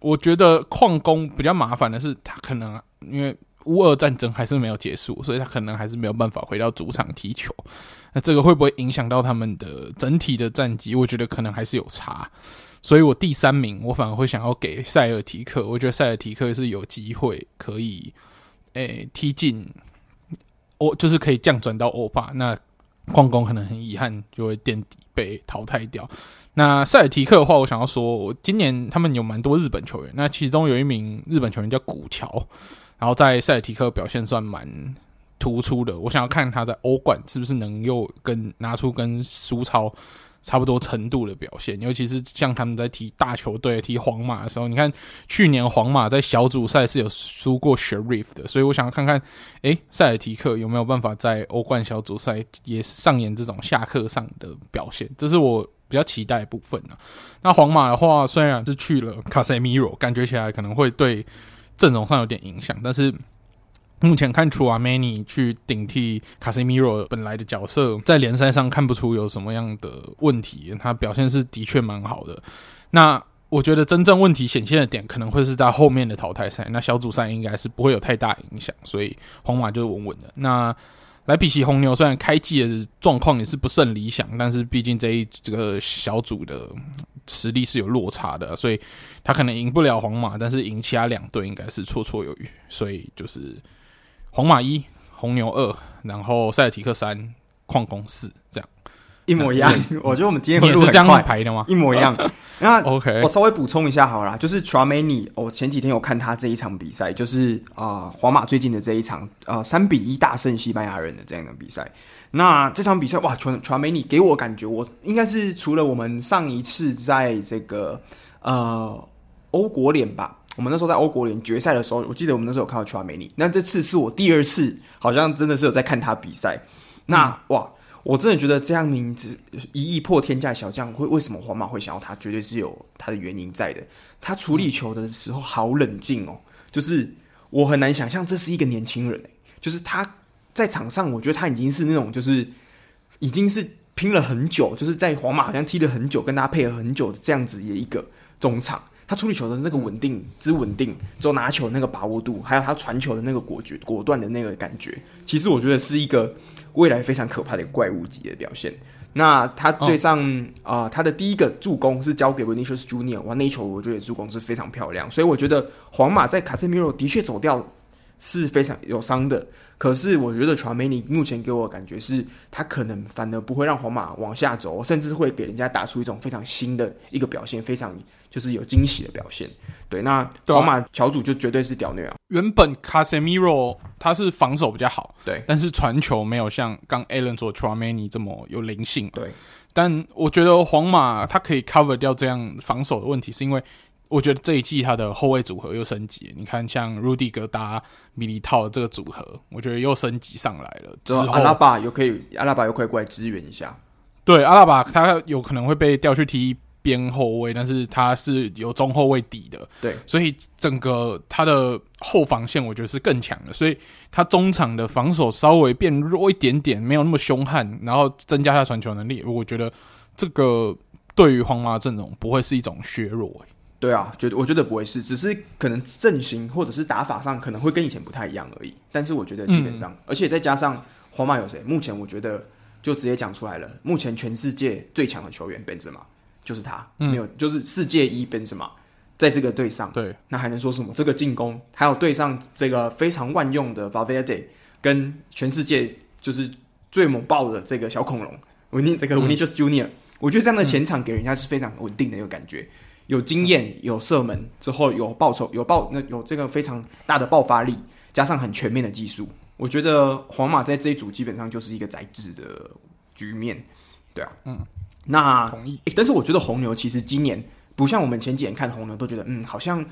我觉得矿工比较麻烦的是，他可能因为乌俄战争还是没有结束，所以他可能还是没有办法回到主场踢球。那这个会不会影响到他们的整体的战绩？我觉得可能还是有差。所以我第三名，我反而会想要给塞尔提克。我觉得塞尔提克是有机会可以，诶、踢进欧，就是可以降转到欧霸。那矿工可能很遗憾，就会垫底被淘汰掉。那塞尔提克的话，我想要说，我今年他们有蛮多日本球员，那其中有一名日本球员叫古桥，然后在塞尔提克表现算蛮突出的。我想要看他在欧冠是不是能又跟拿出跟苏超。差不多程度的表现，尤其是像他们在踢大球队、踢皇马的时候，你看去年皇马在小组赛是有输过 Sheriff 的，所以我想要看看，诶，塞尔提克有没有办法在欧冠小组赛也上演这种下课上的表现，这是我比较期待部分啊。那皇马的话，虽然是去了卡塞米罗，感觉起来可能会对阵容上有点影响，但是。目前看出啊，Many 去顶替卡西米罗本来的角色，在联赛上看不出有什么样的问题，他表现是的确蛮好的。那我觉得真正问题显现的点，可能会是在后面的淘汰赛。那小组赛应该是不会有太大影响，所以皇马就是稳稳的。那莱比锡红牛虽然开季的状况也是不甚理想，但是毕竟这一这个小组的实力是有落差的，所以他可能赢不了皇马，但是赢其他两队应该是绰绰有余。所以就是。皇马一，红牛二，然后塞尔提克三，矿工四，这样一模一样。嗯、我觉得我们今天会也是这样排的吗？一模一样。那 OK，我稍微补充一下好了，就是 Tchouaméni，我前几天有看他这一场比赛，就是啊，皇、呃、马最近的这一场，呃，三比一大胜西班牙人的这样的比赛。那这场比赛哇，Tchouaméni 给我感觉，我应该是除了我们上一次在这个呃欧国联吧。我们那时候在欧国联决赛的时候，我记得我们那时候有看到乔梅尼。那这次是我第二次，好像真的是有在看他比赛。那、嗯、哇，我真的觉得这样名字一亿破天价小将，会为什么皇马会想要他？绝对是有他的原因在的。他处理球的时候好冷静哦，就是我很难想象这是一个年轻人，就是他在场上，我觉得他已经是那种就是已经是拼了很久，就是在皇马好像踢了很久，跟他配合很久的这样子的一个中场。他处理球的那个稳定之稳定，之后拿球的那个把握度，还有他传球的那个果决果断的那个感觉，其实我觉得是一个未来非常可怕的怪物级的表现。那他对上啊、哦呃，他的第一个助攻是交给 Vinicius Junior，哇，那一球我觉得助攻是非常漂亮。所以我觉得皇马在卡塞米罗的确走掉是非常有伤的，可是我觉得乔梅尼目前给我的感觉是，他可能反而不会让皇马往下走，甚至会给人家打出一种非常新的一个表现，非常。就是有惊喜的表现，对，那皇马乔组就绝对是屌虐啊！原本卡塞米罗他是防守比较好，对，但是传球没有像刚 Alan 说 Tchouaméni 这么有灵性，对。但我觉得皇马他可以 cover 掉这样防守的问题，是因为我觉得这一季他的后卫组合又升级。你看，像 Rudiger 搭米利套的这个组合，我觉得又升级上来了。之后阿拉巴又可以，阿拉巴又可以过来支援一下。对，阿拉巴他有可能会被调去踢。边后卫，但是他是有中后卫底的，对，所以整个他的后防线我觉得是更强的，所以他中场的防守稍微变弱一点点，没有那么凶悍，然后增加他传球能力，我觉得这个对于皇马阵容不会是一种削弱。对啊，觉得我觉得不会是，只是可能阵型或者是打法上可能会跟以前不太一样而已。但是我觉得基本上，嗯、而且再加上皇马有谁？目前我觉得就直接讲出来了，目前全世界最强的球员本泽马。就是他、嗯、没有，就是世界一本什么，在这个队上，对，那还能说什么？这个进攻还有对上这个非常万用的 Valverde 跟全世界就是最猛爆的这个小恐龙维尼这个 Vinicius Junior，、嗯、我觉得这样的前场给人家是非常稳定的一个感觉，有经验，有射门之后有报酬，有爆那有这个非常大的爆发力，加上很全面的技术，我觉得皇马在这一组基本上就是一个宰制的局面，对啊，嗯。那同意，但是我觉得红牛其实今年不像我们前几年看红牛都觉得，嗯，好像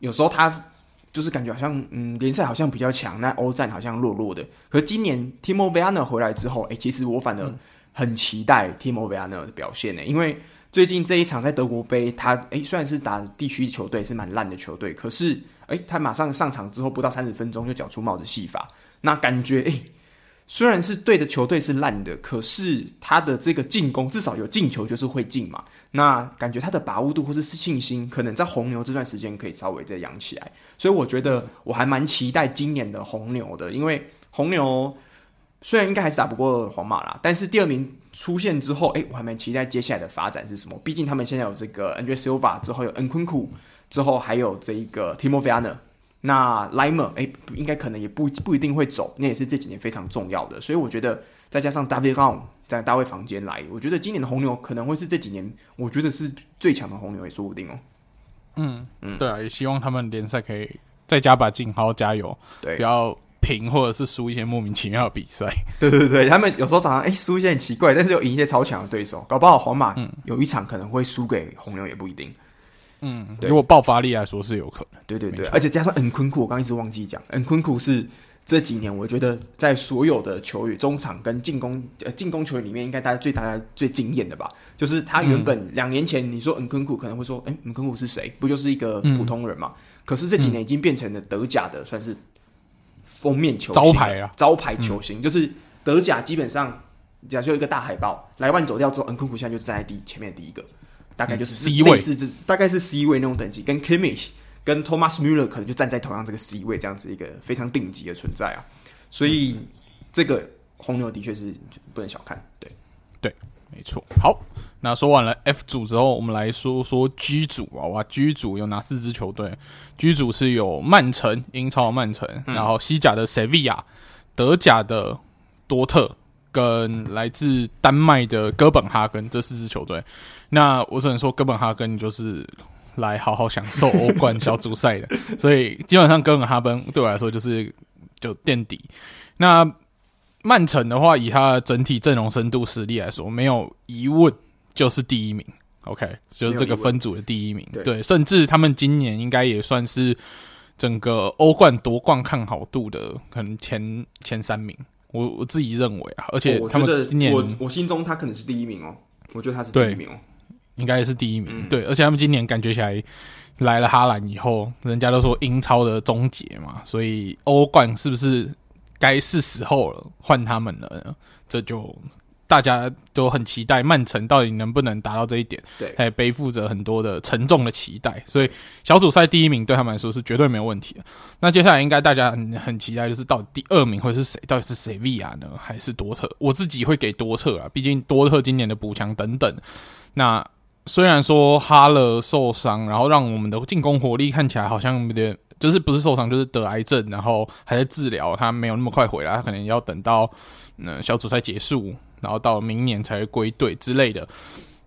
有时候他就是感觉好像，嗯，联赛好像比较强，那欧战好像弱弱的。可是今年 Timo Werner 回来之后，哎、欸，其实我反而很期待 Timo Verner 的表现呢，因为最近这一场在德国杯，他哎、欸、虽然是打地区球队，是蛮烂的球队，可是哎、欸，他马上上场之后不到三十分钟就缴出帽子戏法，那感觉哎。欸虽然是对的球队是烂的，可是他的这个进攻至少有进球就是会进嘛。那感觉他的把握度或是信心，可能在红牛这段时间可以稍微再养起来。所以我觉得我还蛮期待今年的红牛的，因为红牛虽然应该还是打不过皇马啦，但是第二名出现之后，诶，我还蛮期待接下来的发展是什么。毕竟他们现在有这个 Andre Silva，之后有 Nkunku，之后还有这一个 Timo Werner。那 Laimer 哎，应该可能也不不一定会走，那也是这几年非常重要的。所以我觉得再加上 David 在大卫房间来，我觉得今年的红牛可能会是这几年我觉得是最强的红牛，也说不定哦。嗯嗯，对啊，也希望他们联赛可以再加把劲，好好加油，对，不要平或者是输一些莫名其妙的比赛。对对对，他们有时候常常哎输一些很奇怪，但是又赢一些超强的对手，搞不好皇马有一场可能会输给红牛也不一定。嗯，对，如果爆发力来说是有可能，对对对，而且加上恩昆库，我刚一直忘记讲，恩昆库是这几年我觉得在所有的球员中场跟进攻呃进攻球员里面，应该大家最大家最惊艳的吧？就是他原本两年前你说恩昆库可能会说，哎、欸，恩昆库是谁？不就是一个普通人嘛？嗯、可是这几年已经变成了德甲的算是封面球星招牌啊，招牌球星，嗯、就是德甲基本上假设一个大海报，莱万走掉之后，恩昆库现在就站在第前面第一个。大概就是 C 位，是大概是 C 位那种等级，跟 Kimmich 跟 Thomas Müller 可能就站在同样这个 C 位这样子一个非常顶级的存在啊，所以这个红牛的确是不能小看，对对，没错。好，那说完了 F 组之后，我们来说说 G 组啊，哇，G 组有哪四支球队？G 组是有曼城，英超的曼城，嗯、然后西甲的 Sevilla，德甲的多特，跟来自丹麦的哥本哈根这四支球队。那我只能说，哥本哈根就是来好好享受欧冠小组赛的，所以基本上哥本哈根对我来说就是就垫底。那曼城的话，以他的整体阵容深度实力来说，没有疑问就是第一名。OK，就是这个分组的第一名。对，对，甚至他们今年应该也算是整个欧冠夺冠看好度的可能前前三名。我我自己认为啊，而且他们今年我我心中他可能是第一名哦，我觉得他是第一名哦。应该是第一名，嗯、对，而且他们今年感觉起来来了哈兰以后，人家都说英超的终结嘛，所以欧冠是不是该是时候了，换他们了呢。这就大家都很期待曼城到底能不能达到这一点，对，还背负着很多的沉重的期待，所以小组赛第一名对他们来说是绝对没有问题的。那接下来应该大家很很期待，就是到底第二名会是谁？到底是谁维亚呢，还是多特？我自己会给多特啊，毕竟多特今年的补强等等。那虽然说哈勒受伤，然后让我们的进攻火力看起来好像有点。就是不是受伤，就是得癌症，然后还在治疗，他没有那么快回来，他可能要等到嗯小组赛结束，然后到明年才会归队之类的，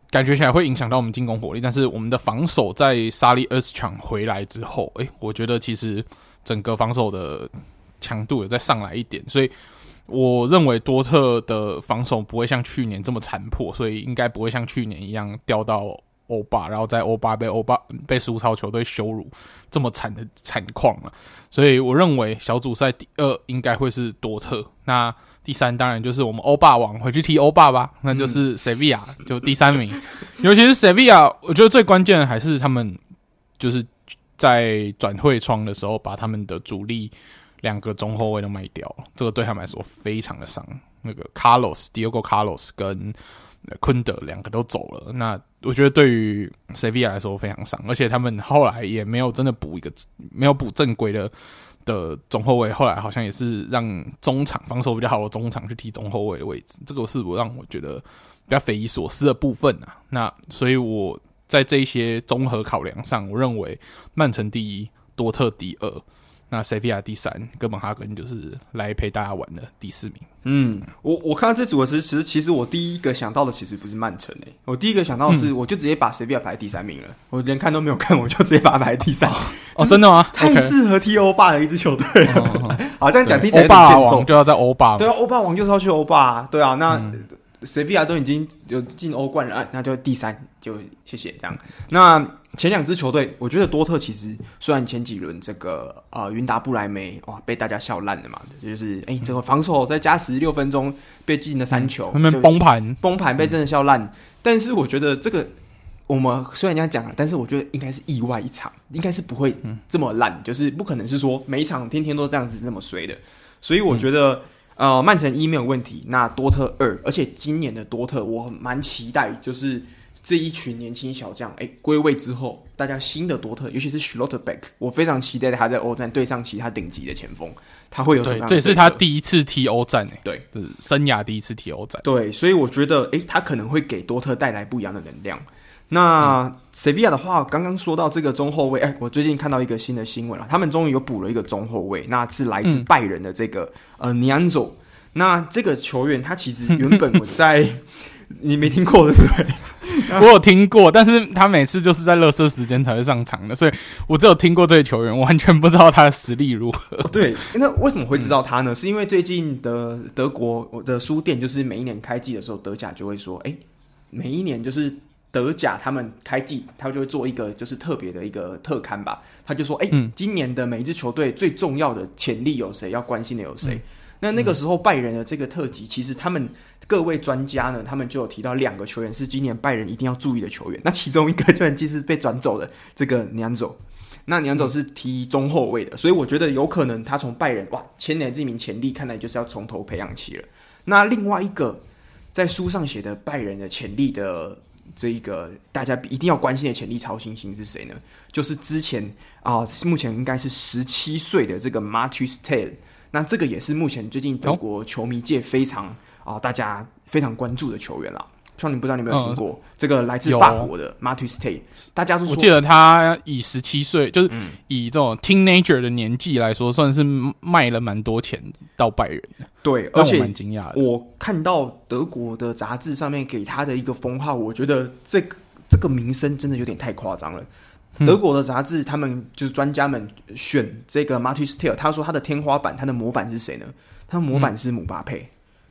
感觉起来会影响到我们进攻火力。但是我们的防守在沙利厄斯强回来之后，诶、我觉得其实整个防守的强度有再上来一点，所以我认为多特的防守不会像去年这么残破，所以应该不会像去年一样掉到。欧霸，然后在欧巴被欧巴被苏超球队羞辱这么惨的惨况了，所以我认为小组赛第二应该会是多特，那第三当然就是我们欧霸王回去踢欧霸吧，那就是塞维亚就第三名，尤其是塞维亚，我觉得最关键的还是他们就是在转会窗的时候把他们的主力两个中后卫都卖掉了，这个对他们来说非常的伤，那个 Carlos Diego Carlos 跟。昆德两个都走了，那我觉得对于塞维亚来说非常伤，而且他们后来也没有真的补一个，没有补正规的的中后卫，后来好像也是让中场防守比较好的中场去踢中后卫的位置，这个是我让我觉得比较匪夷所思的部分啊。那所以我在这一些综合考量上，我认为曼城第一，多特第二。那塞维亚第三，哥本哈根就是来陪大家玩的第四名。嗯，我我看到这组的时，其实其实我第一个想到的其实不是曼城诶，我第一个想到的是，我就直接把塞维亚排第三名了。我连看都没有看，我就直接把它排第三。哦，真的吗？太适合踢欧霸的一支球队了。好，这样讲，踢欧霸王就要在欧霸。对啊，欧霸王就是要去欧霸。对啊，那。塞维亚都已经有进欧冠了，啊，那就第三，就谢谢这样。那前两支球队，我觉得多特其实虽然前几轮这个呃云达不莱梅哇被大家笑烂了嘛，就是哎、欸、这个防守在加时六分钟被进了三球，他们崩盘崩盘被真的笑烂。嗯、但是我觉得这个我们虽然这样讲了，但是我觉得应该是意外一场，应该是不会这么烂，就是不可能是说每一场天天都这样子那么衰的。所以我觉得。嗯呃，曼城一没有问题，那多特二，而且今年的多特我蛮期待，就是这一群年轻小将，哎，归位之后，大家新的多特，尤其是 Schlotterbeck，我非常期待他在欧战对上其他顶级的前锋，他会有什么样的？这也是他第一次踢欧战，哎，对，就是生涯第一次踢欧战，对，所以我觉得，哎，他可能会给多特带来不一样的能量。那塞维亚的话，刚刚说到这个中后卫，哎，我最近看到一个新的新闻了，他们终于有补了一个中后卫，那是来自拜仁的这个、嗯、呃尼安佐。那这个球员他其实原本我在 你没听过对不对？我有听过，但是他每次就是在热身时间才会上场的，所以我只有听过这个球员，完全不知道他的实力如何。对，那为什么会知道他呢？是因为最近的德国的书店，就是每一年开季的时候，德甲就会说，哎，每一年就是。德甲他们开季，他就会做一个就是特别的一个特刊吧。他就说：“哎、欸，嗯、今年的每一支球队最重要的潜力有谁？要关心的有谁？”嗯、那那个时候拜仁的这个特辑，其实他们各位专家呢，他们就有提到两个球员是今年拜仁一定要注意的球员。那其中一个球员就是被转走的这个娘走。那娘走是踢中后卫的，所以我觉得有可能他从拜仁哇，千年这名潜力，看来就是要从头培养起了。那另外一个在书上写的拜仁的潜力的。这一个大家一定要关心的潜力超新星是谁呢？就是之前啊、呃，目前应该是十七岁的这个 Mathys Tel。那这个也是目前最近德国球迷界非常啊、大家非常关注的球员了。双林不知道你有没有听过、嗯、这个来自法国的 Mathys Tel？大家都说，我记得他以十七岁，就是以这种 teenager 的年纪来说，算是卖了蛮多钱到拜仁的。对，而且蛮惊讶的。我看到德国的杂志上面给他的一个封号，我觉得这个这个名声真的有点太夸张了。嗯、德国的杂志他们就是专家们选这个 Mathys Tel，他说他的天花板、他的模板是谁呢？他的模板是姆巴佩。嗯、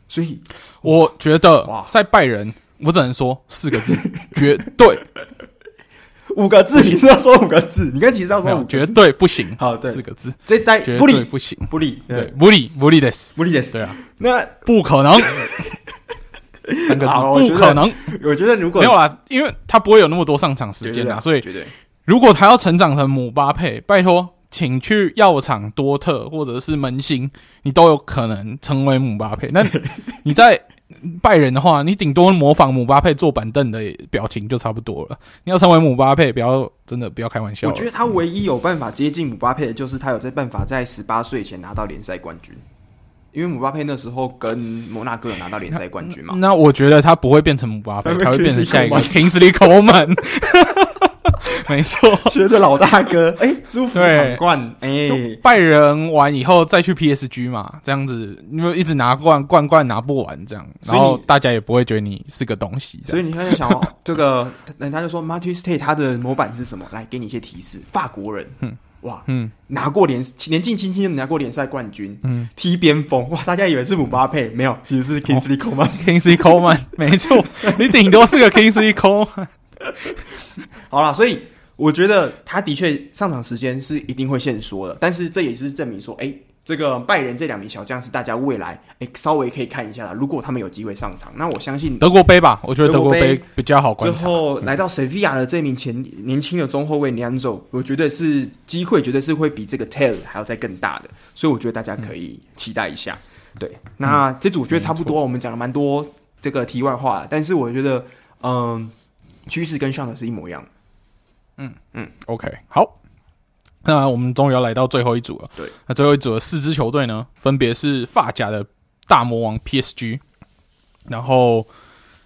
所以我觉得哇，在拜仁。我只能说四个字，绝对。五个字，你是要说五个字？你刚其实要说五个字，绝对不行。好，对，四个字，这代绝对不行，不利，对，不利，不利的死，不利的死。对啊，那不可能。三个字，不可能。我觉得如果没有啦，因为他不会有那么多上场时间啊，所以绝对。如果他要成长成姆巴佩，拜托请去药厂、多特或者是门兴，你都有可能成为姆巴佩。那你在拜仁的话，你顶多模仿姆巴佩坐板凳的表情就差不多了。你要成为姆巴佩，不要真的不要开玩笑。我觉得他唯一有办法接近姆巴佩的，就是他有这办法在十八岁前拿到联赛冠军。因为姆巴佩那时候跟摩纳哥有拿到联赛冠军嘛。那我觉得他不会变成姆巴佩，他会变成下一个 Kingsley Coman。没错，学的老大哥，哎、欸，舒服闯冠，哎、欸，拜仁完以后再去 PSG 嘛，这样子，因为一直拿冠冠冠拿不完，这样，然后大家也不会觉得你是个东西。所以你在，想这个，人家就说 Tate 他的模板是什么？来，给你一些提示，法国人，嗯，哇，嗯，拿过联年纪轻轻就拿过联赛冠军，嗯，踢边锋，哇，大家以为是姆巴佩，没有，其实是 Kingsley Coman，Kingsley Coman，没错，你顶多是个 Kingsley Coman。好了，所以。我觉得他的确上场时间是一定会限缩的，但是这也是证明说，哎，这个拜仁这两名小将是大家未来哎稍微可以看一下的。如果他们有机会上场，那我相信德国杯吧，我觉得德国杯比较好观察。之后来到塞维亚的这名前年轻的中后卫 Nianzou，我觉得是机会，绝对是会比这个 Tate 还要再更大的，所以我觉得大家可以期待一下。嗯、对，那这组我觉得差不多，我们讲了蛮多这个题外话，但是我觉得，嗯，趋势跟上的是一模一样。嗯嗯，OK，好，那我们终于要来到最后一组了。对，那最后一组的四支球队呢，分别是法甲的大魔王 PSG，然后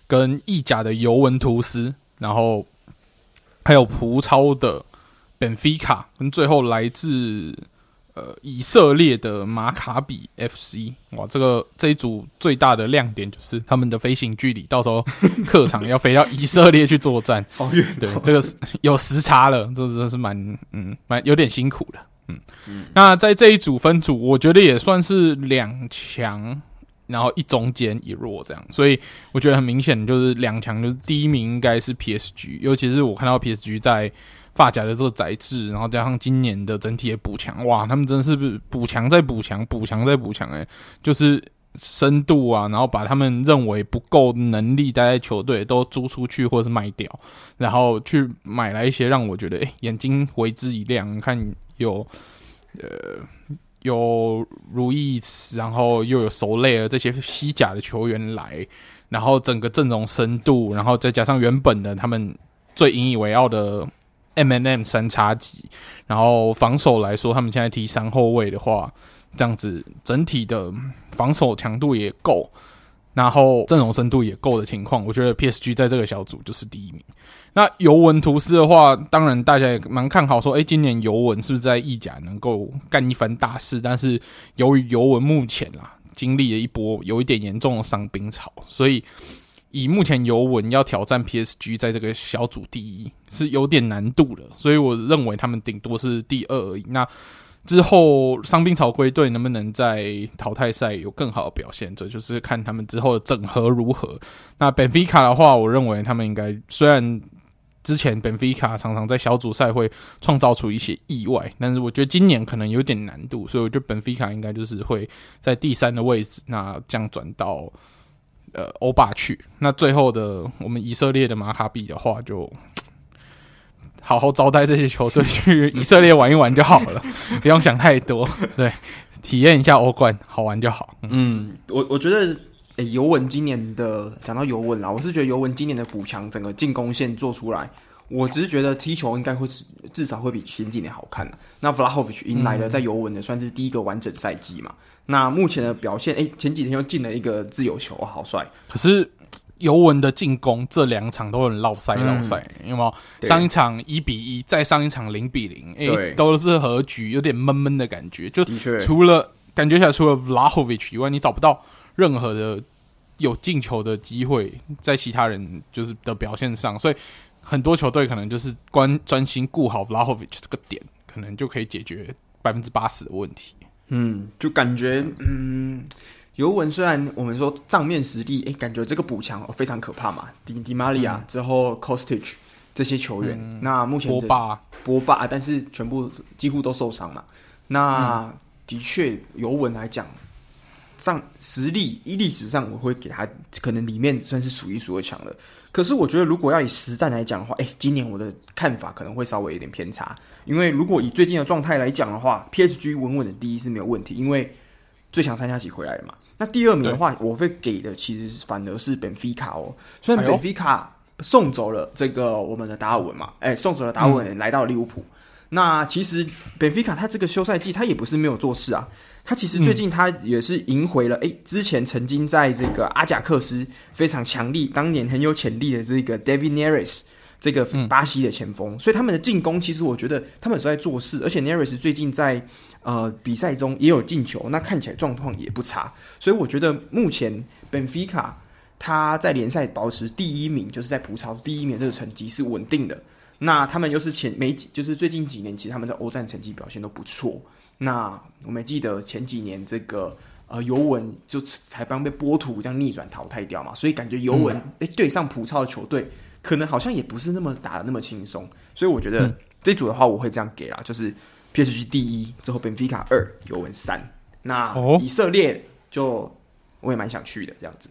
跟意甲的尤文图斯，然后还有葡超的本菲卡，跟最后来自。呃，以色列的马卡比 FC，哇，这个这一组最大的亮点就是他们的飞行距离，到时候客场要飞到以色列去作战，好远。对，这个是有时差了，这真是蛮嗯蛮有点辛苦的。嗯嗯，那在这一组分组，我觉得也算是两强，然后一中间一弱这样，所以我觉得很明显就是两强，就是第一名应该是 PSG，尤其是我看到 PSG 在。发夹的这个材质，然后加上今年的整体的补强，哇，他们真是补强再补强，补强再补强，诶，就是深度啊，然后把他们认为不够能力待在球队都租出去或者是卖掉，然后去买来一些让我觉得诶眼睛为之一亮，看有呃有如意，然后又有索雷尔这些西甲的球员来，然后整个阵容深度，然后再加上原本的他们最引以为傲的。M&M 三叉戟，然后防守来说，他们现在踢三后卫的话，这样子整体的防守强度也够，然后阵容深度也够的情况，我觉得 PSG 在这个小组就是第一名。那尤文图斯的话，当然大家也蛮看好，说，诶，今年尤文是不是在意甲能够干一番大事？但是由于尤文目前啦经历了一波有一点严重的伤兵潮，所以。以目前尤文要挑战 PSG 在这个小组第一是有点难度的，所以我认为他们顶多是第二而已。那之后伤兵潮归队，能不能在淘汰赛有更好的表现，这就是看他们之后的整合如何。那本菲卡的话，我认为他们应该虽然之前本菲卡常常在小组赛会创造出一些意外，但是我觉得今年可能有点难度，所以我觉得本菲卡应该就是会在第三的位置，那降转到。呃，欧巴去，那最后的我们以色列的马卡比的话，就好好招待这些球队去以色列玩一玩就好了，不用想太多，对，体验一下欧冠，好玩就好。嗯，我我觉得，诶、尤文今年的讲到尤文啦，我是觉得尤文今年的补强，整个进攻线做出来。我只是觉得踢球应该会至少会比前几年好看。那 Vlahovic 迎来了在尤文的算是第一个完整赛季嘛。嗯、那目前的表现，哎、欸，前几天又进了一个自由球，好帅。可是尤文的进攻这两场都很落塞落塞，有没有？上一场一比一，再上一场零比零，哎、欸，都是和局，有点闷闷的感觉。就除了感觉起来，除了 Vlahovic 以外，你找不到任何的有进球的机会在其他人就是的表现上，所以。很多球队可能就是关专心顾好 Vlahovic 这个点，可能就可以解决百分之八十的问题。嗯，就感觉，嗯，尤文虽然我们说账面实力，哎，感觉这个补强非常可怕嘛。迪迪马利亚之后，Kostic 这些球员，嗯、那目前波霸波霸，但是全部几乎都受伤嘛。那、嗯、的确，尤文来讲，上实力，以历史上我会给他可能里面算是数一数二强的。可是我觉得如果要以实战来讲的话，哎，今年我的看法可能会稍微有点偏差，因为如果以最近的状态来讲的话，PSG 稳稳的第一是没有问题，因为最强三加几回来了嘛。那第二名的话，我会给的其实反而是本菲卡哦，虽然本菲卡送走了这个我们的达尔文嘛，哎，送走了达尔文来到利物浦。嗯那其实本菲卡他这个休赛季他也不是没有做事啊，他其实最近他也是赢回了诶、欸，之前曾经在这个阿贾克斯非常强力，当年很有潜力的这个 David Neres 这个巴西的前锋，所以他们的进攻其实我觉得他们是在做事，而且 Neres 最近在呃比赛中也有进球，那看起来状况也不差，所以我觉得目前本菲卡他在联赛保持第一名，就是在葡超第一名这个成绩是稳定的。那他们又是前没几，就是最近几年，其实他们在欧战成绩表现都不错。那我们记得前几年这个呃尤文就才刚被波图这样逆转淘汰掉嘛，所以感觉尤文哎对上葡超的球队，可能好像也不是那么打的那么轻松。所以我觉得这组的话，我会这样给啦，就是 PSG 第一，之后本菲卡二，尤文三。那以色列就我也蛮想去的，这样子。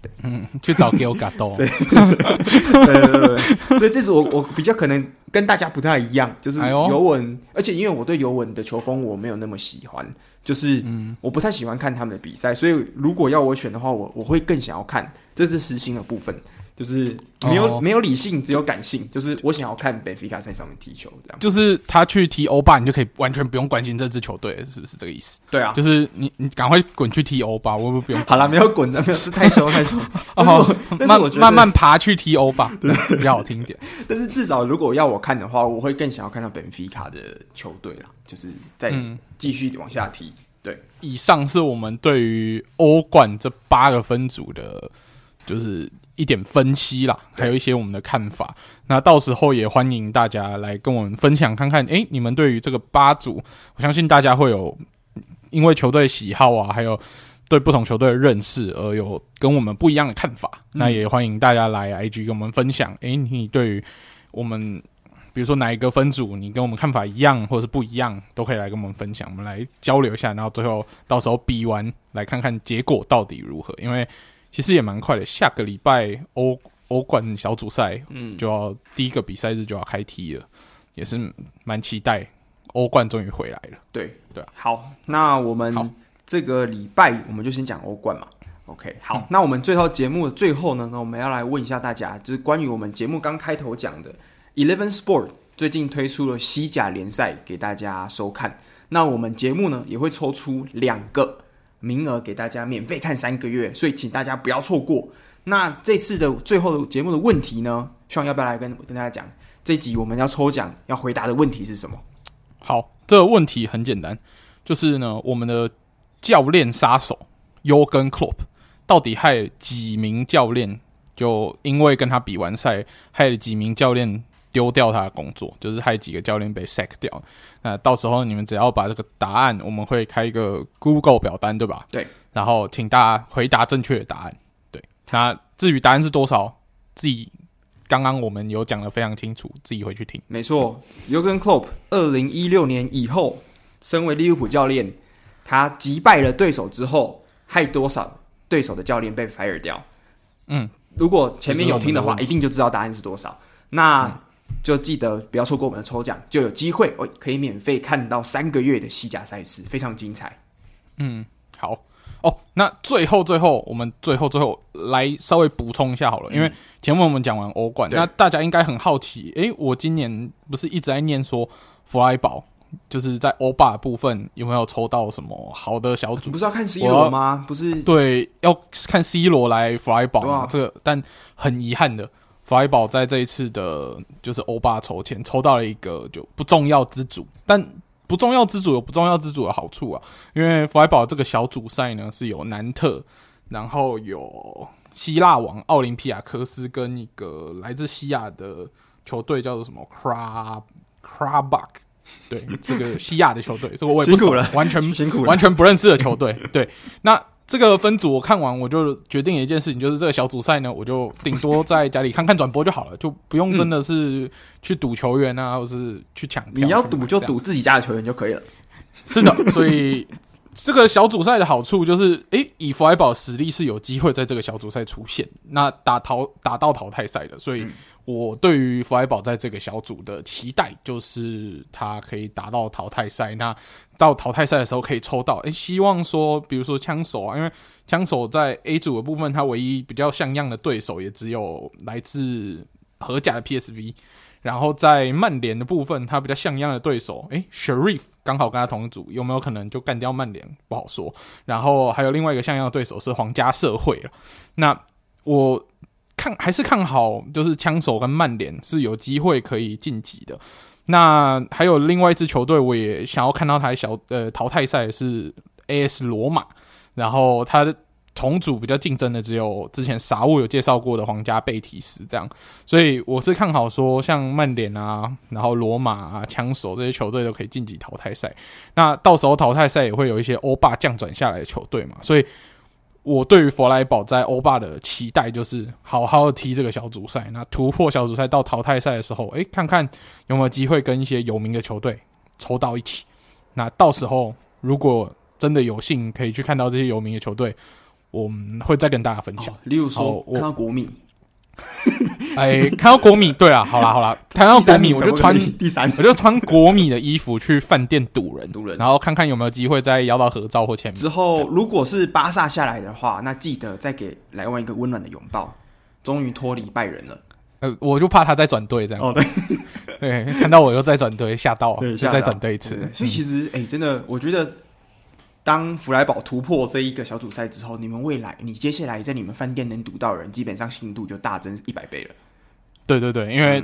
对，嗯，去找给我嘎多。对，对对对对，所以这次我我比较可能跟大家不太一样，就是尤文，哎、而且因为我对尤文的球风我没有那么喜欢，就是我不太喜欢看他们的比赛，所以如果要我选的话，我我会更想要看这是实心的部分。就是没有、哦、没有理性，只有感性。就是我想要看本菲卡在上面踢球，这样。就是他去踢欧巴，你就可以完全不用关心这支球队，是不是这个意思？对啊，就是你你赶快滚去踢欧巴，我不不用。好了，没有滚的，没有是太凶太凶。哦，慢慢慢爬去踢欧巴，对，比较好听一点。但是至少如果要我看的话，我会更想要看到本菲卡的球队啦，就是再继续往下踢。对，以上是我们对于欧冠这八个分组的，就是。一点分析啦，还有一些我们的看法。那到时候也欢迎大家来跟我们分享，看看，诶，你们对于这个八组，我相信大家会有因为球队喜好啊，还有对不同球队的认识而有跟我们不一样的看法。嗯、那也欢迎大家来 IG 跟我们分享，诶，你对于我们，比如说哪一个分组，你跟我们看法一样，或者是不一样，都可以来跟我们分享，我们来交流一下。然后最后到时候比完，来看看结果到底如何，因为。其实也蛮快的，下个礼拜欧欧冠小组赛，嗯，就要第一个比赛日就要开踢了，也是蛮期待欧冠终于回来了。对对，好，那我们这个礼拜我们就先讲欧冠嘛。OK，好，嗯，那我们最后节目的最后呢，那我们要来问一下大家，就是关于我们节目刚开头讲的 Eleven Sport 最近推出了西甲联赛给大家收看，那我们节目呢也会抽出两个。名额给大家免费看三个月，所以请大家不要错过。那这次的最后的节目的问题呢，希望要不要来跟跟大家讲？这集我们要抽奖要回答的问题是什么？好，这个问题很简单，就是呢，我们的教练杀手 Jürgen Klopp 到底害几名教练？就因为跟他比完赛，害了几名教练丢掉他的工作，就是害几个教练被 sack 掉。那到时候你们只要把这个答案，我们会开一个 Google 表单，对吧？对。然后请大家回答正确的答案。对。那至于答案是多少，自己刚刚我们有讲的非常清楚，自己回去听。没错，Jurgen Klopp 二零一六年以后，身为利物浦教练，他击败了对手之后，害多少对手的教练被 fire 掉？嗯，如果前面有听的话，一定就知道答案是多少。那。嗯就记得不要错过我们的抽奖，就有机会哦，可以免费看到三个月的西甲赛事，非常精彩。嗯，好哦。那最后最后，我们最后最后来稍微补充一下好了，嗯、因为前面我们讲完欧冠，那大家应该很好奇，诶，我今年不是一直在念说弗莱堡，就是在欧霸部分有没有抽到什么好的小组？不是要看 C 罗吗？不是，对，要看 C 罗来弗莱堡嘛？这个，但很遗憾的。弗莱堡在这一次的，就是欧巴抽签抽到了一个就不重要之主，但不重要之主有不重要之主的好处啊，因为弗莱堡这个小组赛呢是有南特，然后有希腊王奥林匹亚科斯跟一个来自西亚的球队叫做什么 Kra Karabakh，对，这个西亚的球队，这个我也不熟了，完全辛苦了，完全不认识的球队，对，那。这个分组我看完，我就决定一件事情，就是这个小组赛呢，我就顶多在家里看看转播就好了，就不用真的是去赌球员啊，或是去抢票。你要赌就赌自己家的球员就可以了。是的，所以这个小组赛的好处就是，诶，以弗莱堡实力是有机会在这个小组赛出现，那打淘打到淘汰赛的，所以我对于弗莱堡在这个小组的期待就是他可以打到淘汰赛。那到淘汰赛的时候可以抽到，诶，希望说，比如说枪手啊，因为枪手在 A 组的部分，他唯一比较像样的对手也只有来自荷甲的 PSV。然后在曼联的部分，他比较像样的对手，诶 Sheriff 刚好跟他同组，有没有可能就干掉曼联？不好说。然后还有另外一个像样的对手是皇家社会了。那我看还是看好，就是枪手跟曼联是有机会可以晋级的。那还有另外一支球队，我也想要看到他小呃淘汰赛是 AS 罗马，然后他的。同组比较竞争的只有之前傻物有介绍过的皇家贝蒂斯这样，所以我是看好说像曼联啊，然后罗马啊、枪手这些球队都可以晋级淘汰赛。那到时候淘汰赛也会有一些欧霸降转下来的球队嘛，所以我对于佛莱堡在欧霸的期待就是好好的踢这个小组赛，那突破小组赛到淘汰赛的时候，诶，看看有没有机会跟一些有名的球队抽到一起。那到时候如果真的有幸可以去看到这些有名的球队。我们会再跟大家分享，例如说看到国米，哎，看到国米，对啊，好啦好啦，看到国米我就穿第三，我就穿国米的衣服去饭店堵人，堵人，然后看看有没有机会再邀到合照或签名。之后如果是巴萨下来的话，那记得再给莱万一个温暖的拥抱。终于脱离拜仁了，呃，我就怕他再转队这样。哦，对 对，看到我又再转队，吓到，对，再转队一次。所以其实，哎，真的，我觉得。当弗莱堡突破这一个小组赛之后，你们未来，你接下来在你们饭店能堵到人，基本上信度就大增一百倍了。对对对，因为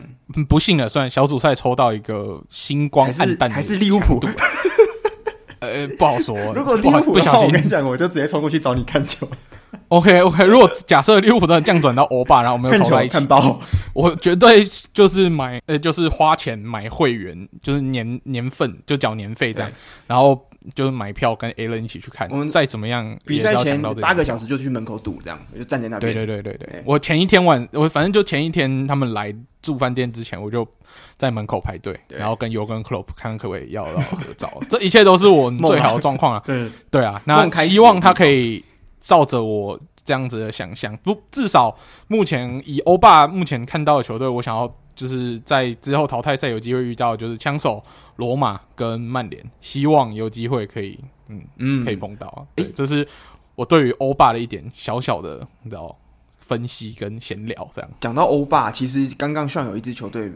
不幸的，算小组赛抽到一个星光黯淡，还是利物浦。呃，不好说。如果利物浦不小心，我跟你讲，我就直接冲过去找你看球。OK OK，如果假设利物浦真的降转到欧霸，然后我们又抽在一起，看包，我绝对就是买，呃，就是花钱买会员，就是年年份就缴年费这样，然后。就是买票跟 A 伦一起去看，我们再怎么样比赛前八个小时就去门口堵，这样我就站在那边。对对对对对，我前一天晚，我反正就前一天他们来住饭店之前，我就在门口排队，然后跟尤根克洛普看看可不可以要到合照。这一切都是我最好的状况啊！对对啊，那希望他可以照着我这样子的想象，不，至少目前以欧霸目前看到的球队，我想要就是在之后淘汰赛有机会遇到，就是枪手。罗马跟曼联，希望有机会可以，嗯嗯，可以碰到啊。诶、欸，这是我对于欧霸的一点小小的，你知道，分析跟闲聊这样。讲到欧霸，其实刚刚像有一支球队，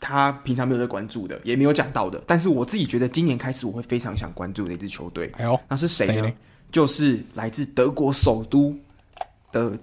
他平常没有在关注的，也没有讲到的，但是我自己觉得今年开始我会非常想关注的一支球队。哎呦，那是谁呢？就是来自德国首都的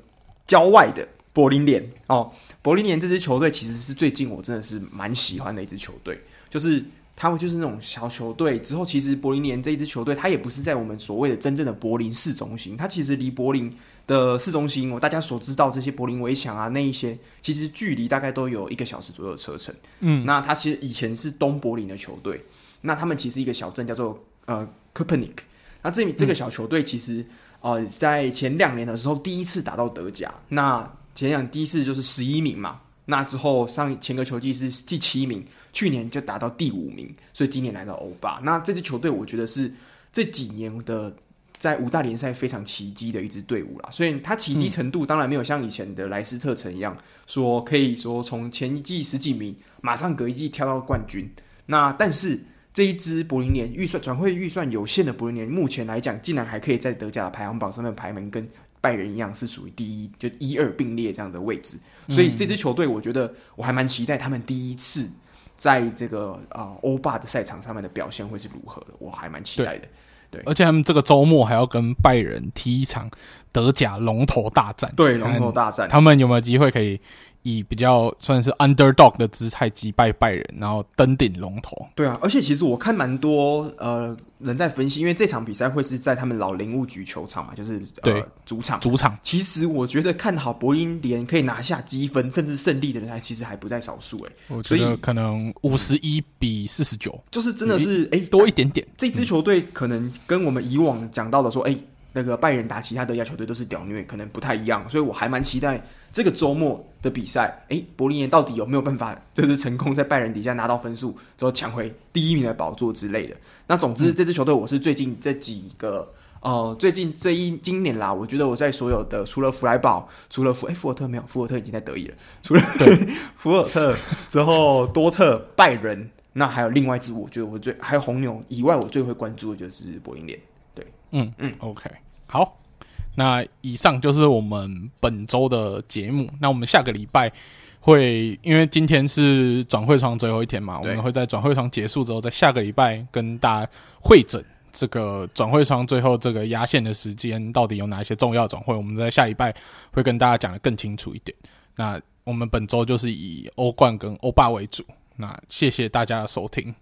郊外的柏林联哦。柏林联这支球队其实是最近我真的是蛮喜欢的一支球队，就是。他们就是那种小球队，之后其实柏林联这一支球队，它也不是在我们所谓的真正的柏林市中心，它其实离柏林的市中心，我大家所知道这些柏林围墙啊，那一些其实距离大概都有一个小时左右的车程。嗯，那它其实以前是东柏林的球队，那他们其实一个小镇叫做呃科佩尼克，那这这个小球队其实呃在前两年的时候第一次打到德甲，那前两第一次就是十一名嘛。那之后上前个球季是第七名，去年就达到第五名，所以今年来到欧霸。那这支球队我觉得是这几年的在五大联赛非常奇迹的一支队伍啦。所以它奇迹程度当然没有像以前的莱斯特城一样，说可以说从前一季十几名马上隔一季跳到冠军。那但是这一支柏林联预算转会预算有限的柏林联，目前来讲竟然还可以在德甲的排行榜上面排名跟拜仁一样是属于第一，就一二并列这样的位置，所以这支球队我觉得我还蛮期待他们第一次在这个啊欧霸的赛场上面的表现会是如何的，我还蛮期待的。对，对而且他们这个周末还要跟拜仁踢一场德甲龙头大战，对，龙头大战，他们有没有机会可以？以比较算是 underdog 的姿态击败拜仁，然后登顶龙头。对啊，而且其实我看蛮多呃人在分析，因为这场比赛会是在他们老林务局球场嘛，就是对、呃、主场。主场。其实我觉得看好柏林联可以拿下积分甚至胜利的人，还其实还不在少数哎。我觉得可能五十一比四十九，就是真的是哎、欸、多一点点。这支球队可能跟我们以往讲到的说，哎、欸，那个拜仁打其他德甲球队都是屌虐，可能不太一样，所以我还蛮期待这个周末的比赛。诶，柏林到底有没有办法，就是成功在拜仁底下拿到分数，之后抢回第一名的宝座之类的？那总之，这支球队我是最近这几个。呃，最近这一今年啦，我觉得我在所有的除了弗莱堡，除了弗哎福尔特没有，福尔特已经在德乙了。除了对 福尔特之后，多特、拜仁，那还有另外一支，我觉得我最还有红牛以外，我最会关注的就是柏林联。对，嗯嗯，OK，好，那以上就是我们本周的节目。那我们下个礼拜会，因为今天是转会窗最后一天嘛，我们会在转会窗结束之后，在下个礼拜跟大家会诊。这个转会窗最后这个压线的时间到底有哪一些重要转会？我们在下礼拜会跟大家讲的更清楚一点。那我们本周就是以欧冠跟欧霸为主。那谢谢大家的收听。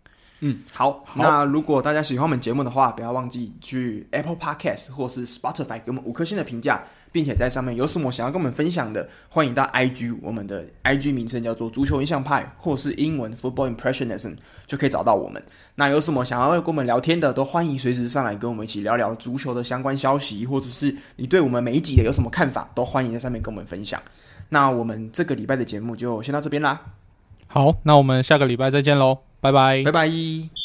嗯，好。好，那如果大家喜欢我们节目的话，不要忘记去 Apple Podcast 或是 Spotify 给我们五颗星的评价。并且在上面有什么想要跟我们分享的，欢迎到 IG，我们的 IG 名称叫做足球印象派，或是英文 Football Impressionism，就可以找到我们。那有什么想要跟我们聊天的，都欢迎随时上来跟我们一起聊聊足球的相关消息，或者是你对我们每一集的有什么看法，都欢迎在上面跟我们分享。那我们这个礼拜的节目就先到这边啦。好，那我们下个礼拜再见喽，拜拜，拜拜。